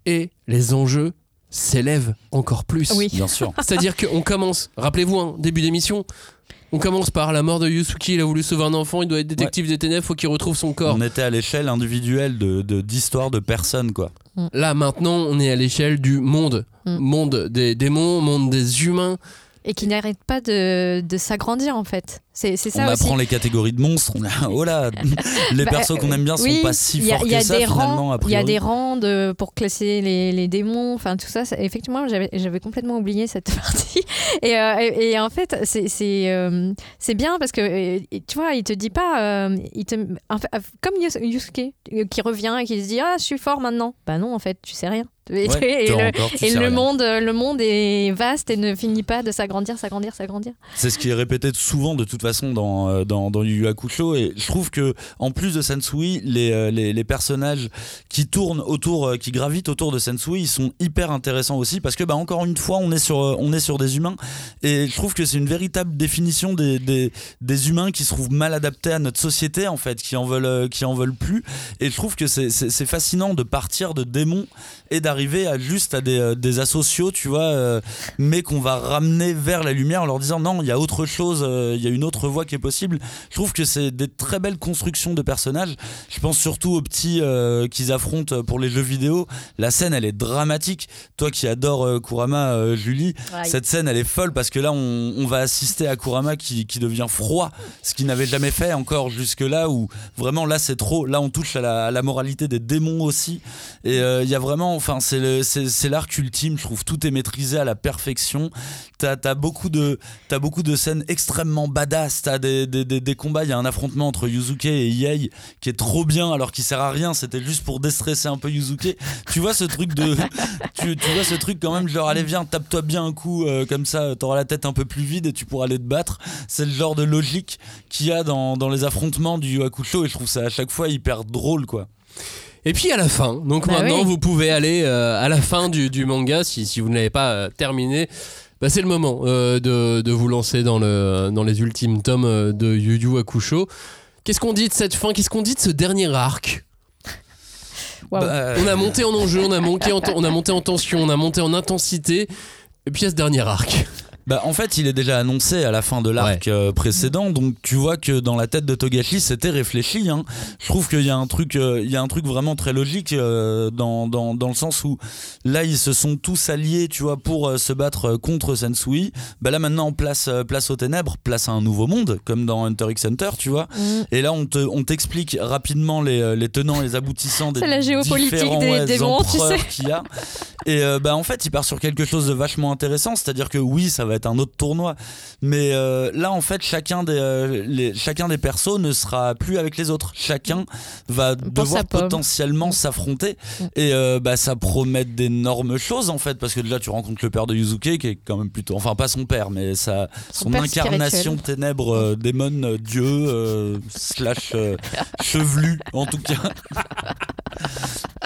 Et les enjeux s'élèvent encore plus. Oui. Bien sûr. C'est-à-dire qu'on commence, rappelez-vous, hein, début d'émission, on commence par la mort de Yusuki, il a voulu sauver un enfant, il doit être détective des ténèbres, faut qu'il retrouve son corps. On était à l'échelle individuelle de de- d'histoire de, personnes, quoi. Là, maintenant, on est à l'échelle du monde. Mm. Monde des démons, monde des humains. Et qui n'arrête pas de, de s'agrandir, en fait. C'est c'est on ça aussi. apprend les catégories de monstres. On a, oh là, les Bah, persos qu'on aime bien oui, sont pas si forts il y a que ça des finalement. Il y a des rangs de- pour classer les, les démons, enfin tout ça. ça- effectivement, j'avais j'avais complètement oublié cette partie. Et, euh, et, et en fait, c'est c'est euh, c'est bien parce que euh, tu vois, il te dit pas, euh, il te, en fait, comme Yus- Yusuke qui revient et qui se dit ah je suis fort maintenant. Bah non, en fait, tu sais rien. Et, Ouais, et toi le, encore, et monde, le monde est vaste et ne finit pas de s'agrandir, s'agrandir, s'agrandir. C'est ce qui est répété souvent de toute façon dans, euh, dans, dans Yu Yu Hakusho. Et je trouve que en plus de Sensui, les, euh, les, les personnages qui tournent autour, euh, qui gravitent autour de Sensui, ils sont hyper intéressants aussi parce que bah, encore une fois on est sur, on est sur des humains. Et je trouve que c'est une véritable définition des, des, des humains qui se trouvent mal adaptés à notre société en fait, qui en veulent, qui en veulent plus. Et je trouve que c'est fascinant de partir de démons et d'arriver à juste à des, euh, des asociaux, tu vois, euh, mais qu'on va ramener vers la lumière en leur disant non, il y a autre chose, euh, il y a une autre voie qui est possible. Je trouve que c'est des très belles constructions de personnages. Je pense surtout aux petits euh, qu'ils affrontent pour les jeux vidéo. La scène, elle est dramatique. Toi qui adores euh, Kurama, euh, Julie, cette scène, elle est folle parce que là, on, on va assister à Kurama qui, qui devient froid, ce qu'il n'avait jamais fait encore jusque-là, où vraiment là, c'est trop. Là, on touche à la, à la moralité des démons aussi. Et il y a vraiment, enfin, c'est l'arc ultime, je trouve. Tout est maîtrisé à la perfection. T'as as beaucoup, de- beaucoup de scènes extrêmement badass. T'as des, des, des, combats. Il y a un affrontement entre Yuzuke et Yei qui est trop bien alors qu'il sert à rien. C'était juste pour déstresser un peu Yuzuke. Tu vois ce truc de. tu, vois ce truc quand même, genre, allez, viens, tape-toi bien un coup, euh, comme ça, t'auras la tête un peu plus vide et tu pourras aller te battre. C'est le genre de logique qu'il y a dans, dans les affrontements du Hakusho et je trouve ça à chaque fois hyper drôle, quoi. Et puis à la fin, donc Bah maintenant oui. vous pouvez aller euh, à la fin du, du manga si, si vous ne l'avez pas euh, terminé. Bah, c'est le moment euh, de, de vous lancer dans, le, dans les ultimes tomes de Yu Yu Hakusho. Qu'est-ce qu'on dit de cette fin? Qu'est-ce qu'on dit de ce dernier arc? Bah, On a monté en enjeu, on a, monté en, on a monté en tension, on a monté en intensité. Et puis il y a ce dernier arc. Bah, en fait, il est déjà annoncé à la fin de l'arc euh, précédent, donc tu vois que dans la tête de Togashi, c'était réfléchi. Hein. Je trouve qu'il y a un truc, euh, il y a un truc vraiment très logique euh, dans, dans, dans le sens où là, ils se sont tous alliés, tu vois, pour se battre contre Sensui. Bah là, maintenant, place, place aux ténèbres, place à un nouveau monde, comme dans Hunter x Hunter, tu vois. Mm. Et là, on te, on t'explique rapidement les, les tenants, les aboutissants des C'est la géopolitique différents, des ouais, démons, tu empereurs sais. qu'il y a. Et euh, bah en fait, il part sur quelque chose de vachement intéressant, c'est-à-dire que oui, ça va être un autre tournoi, mais euh, là en fait, chacun des euh, les- chacun des persos ne sera plus avec les autres. Chacun va devoir potentiellement s'affronter. Et euh, bah ça promet d'énormes choses en fait parce que déjà tu rencontres le père de Yuzuke qui est quand même plutôt enfin pas son père mais sa Son son, incarnation euh, démon dieu slash chevelu en tout cas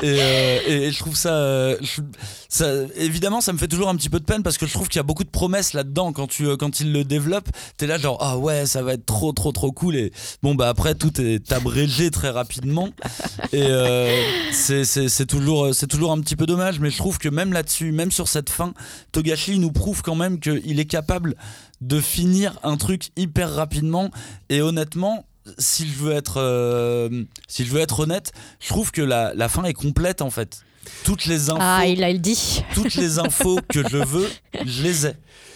et, euh, et- je trouve ça, euh, je- ça évidemment ça me fait toujours un petit peu de peine parce que je trouve qu'il y a beaucoup de promesses là-dedans. Quand tu euh, quand il le développe t'es là genre ah ouais ça va être trop trop trop cool. Et bon bah après tout est abrégé très rapidement. Et euh, c'est toujours c'est toujours un petit peu dommage. Mais je trouve que même là-dessus même sur cette fin Togashi nous prouve quand même qu'il est capable de finir un truc hyper rapidement. Et honnêtement si je veux être euh, si je veux être honnête je trouve que la, la fin est complète en fait toutes les infos Ah, il a le dit. toutes les infos que je veux je les ai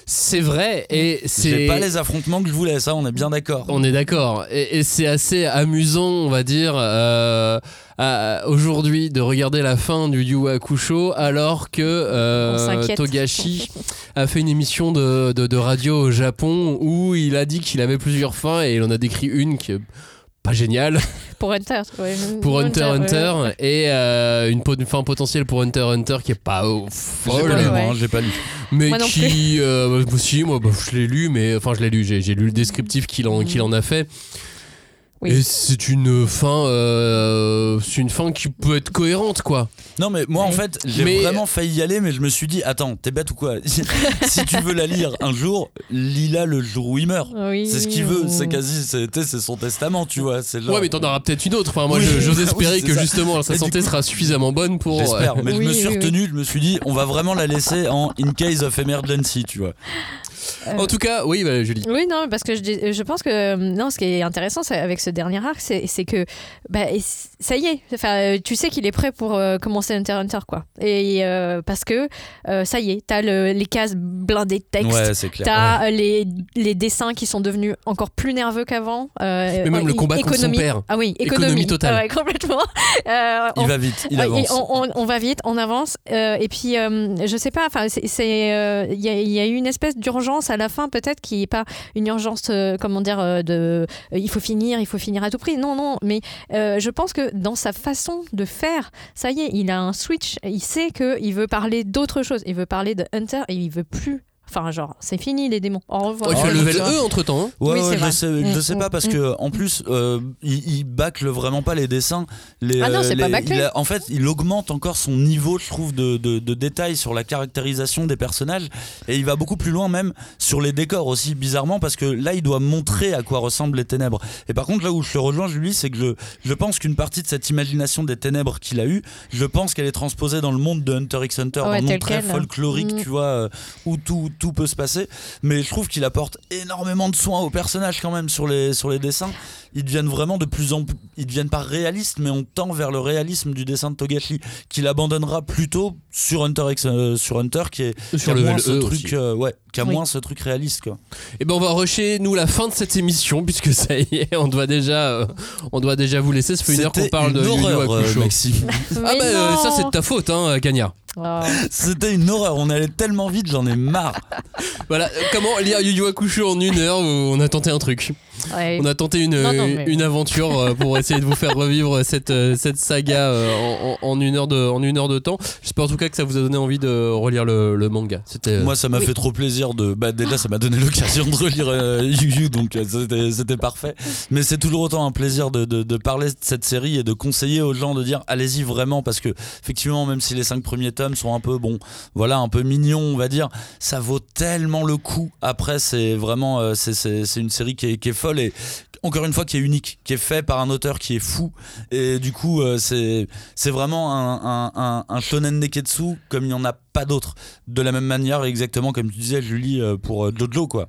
C'est vrai, et j'ai c'est. pas les affrontements que je voulais ça on est bien d'accord On est d'accord. Et, et c'est assez amusant, on va dire, euh, aujourd'hui de regarder la fin du Yu Hakusho alors que euh. Togashi a fait une émission de, de- de radio au Japon où il a dit qu'il avait plusieurs fins et il en a décrit une qui est pas géniale Pour Hunter. ouais. pour Hunter. Hunter et euh, une, fin potentielle pour Hunter Hunter qui est pas j'ai folle pas ouais. hein, j'ai pas lu mais Moi non qui euh, bah, si moi bah, je l'ai lu mais enfin je l'ai lu j'ai j'ai lu le descriptif qu'il en, qu'il en a fait Oui. et c'est une fin euh, c'est une fin qui peut être cohérente quoi non mais moi en fait j'ai Mais- vraiment failli y aller mais je me suis dit attends t'es bête ou quoi si tu veux la lire un jour lis-la le jour où il meurt Oui. c'est ce qu'il veut c'est quasi c'est son testament tu vois genre ouais mais t'en auras peut-être une autre enfin moi Oui. j'ose espérer que ça. justement sa santé coup- sera suffisamment bonne pour J'espère, euh, mais je me suis retenu, je me suis dit, on va vraiment la laisser en in case of emergency, tu vois. En tout cas oui bah, Julie Oui, non, parce que je, je pense que euh, non, ce qui est intéressant avec ce dernier arc, c'est que bah, ça y est, enfin, euh, tu sais qu'il est prêt pour euh, commencer Hunter Hunter, quoi. Et euh, parce que euh, ça y est, t'as le- les cases blindées de texte. Ouais. T'as euh, les, les dessins qui sont devenus encore plus nerveux qu'avant. euh, Mais même le euh, combat contre son économie- père. Ah oui, Économie économie, totale. Ah ouais, complètement. Euh, Il va vite, il avance. on, on- on va vite, on avance. euh, et puis, euh, je sais pas, enfin, c'est- euh, y, il y a eu une espèce d'urgence à la fin, peut-être, qui n'est pas une urgence, euh, comment dire, euh, de euh, il faut finir, il faut finir à tout prix. Non, non, mais je pense que dans sa façon de faire, ça y est, il a un switch. Il sait qu'il veut parler d'autre chose. Il veut parler de Hunter et il veut plus. Enfin, genre, c'est fini les démons. Au revoir. Oh, tu as level sais. E entre temps Ouais, Oui, ouais, c'est je vrai. sais, Mm, je sais pas mm, parce que en plus euh, il, il bâcle vraiment pas les dessins. Les, Ah non, c'est euh, pas les- bâclé. il a- en fait, il augmente encore son niveau, je trouve, de, de, de détails sur la caractérisation des personnages et il va beaucoup plus loin même sur les décors aussi, bizarrement, parce que là, il doit montrer à quoi ressemblent les ténèbres. Et par contre, là où je te rejoins, Julie, c'est que je, je pense qu'une partie de cette imagination des ténèbres qu'il a eu, je pense qu'elle est transposée dans le monde de Hunter x Hunter, Ouais, dans le monde très quel. folklorique, Mm. tu vois, euh, où tout, tout peut se passer. Mais je trouve qu'il apporte énormément de soins aux personnages quand même sur les, sur les dessins. Ils deviennent vraiment de plus en plus. Ils deviennent pas réalistes, mais on tend vers le réalisme du dessin de Togashi, qu'il abandonnera plutôt sur Hunter x euh, sur Hunter, qui est sur level moins ce E truc, euh, ouais, qui a Oui. moins ce truc réaliste quoi. Et ben on va rusher nous la fin de cette émission puisque ça y est, on doit déjà, euh, on doit déjà vous laisser. Ça fait une heure qu'on parle de une Yu Yu horreur, euh, Hakusho. Maxime. Ah bah euh, ça c'est de ta faute, hein, Kanya. Oh. C'était une horreur. On allait tellement vite, j'en ai marre. Voilà, comment lire Yu Yu Hakusho en une heure où On a tenté un truc. Ouais. On a tenté une, Non, non, mais- une aventure euh, pour essayer de vous faire revivre cette, euh, cette saga euh, en, une heure de, en une heure de temps. J'espère en tout cas que ça vous a donné envie de relire le, le manga. C'était. Moi, ça m'a Oui. fait trop plaisir de. Bah, déjà, ça m'a donné l'occasion de relire euh, Yu Yu, donc c'était- c'était parfait. Mais c'est toujours autant un plaisir de, de, de parler de cette série et de conseiller aux gens de dire allez-y vraiment, parce que effectivement, même si les cinq premiers tomes sont un peu, bon, voilà, un peu mignons, on va dire, ça vaut tellement le coup. Après, c'est vraiment. euh, c'est- c'est c'est une série qui est, qui est folle et. Encore une fois, qui est unique, qui est fait par un auteur qui est fou, et du coup, euh, c'est c'est vraiment un, un, un, un shonen neketsu comme il n'y en a pas d'autre de la même manière exactement comme tu disais Julie euh, pour euh, Jojo quoi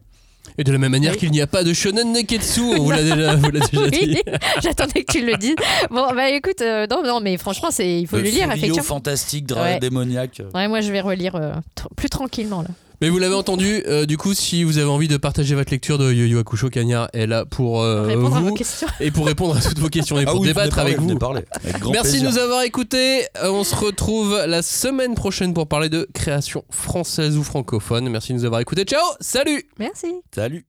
Et de la même manière Oui. qu'il n'y a pas de shonen neketsu, on vous l'a déjà, vous l'a déjà dit. J'attendais que tu le dises. Bon, bah écoute, euh, non, non, mais franchement, c'est, il faut le, lire, Furio effectivement. fantastique dra- Ouais. démoniaque Ouais, moi, je vais relire euh, plus tranquillement, là. Mais vous l'avez entendu, euh, du coup, si vous avez envie de partager votre lecture de Yu Yu Hakusho, Kanya est là pour euh, Répondre à vous vos questions. et pour répondre à toutes vos questions et Ah pour oui, débattre avec vous. venez parler. Avec grand Merci de nous avoir écoutés. Euh, on se retrouve la semaine prochaine pour parler de création française ou francophone. Merci de nous avoir écoutés. Ciao, salut Merci. salut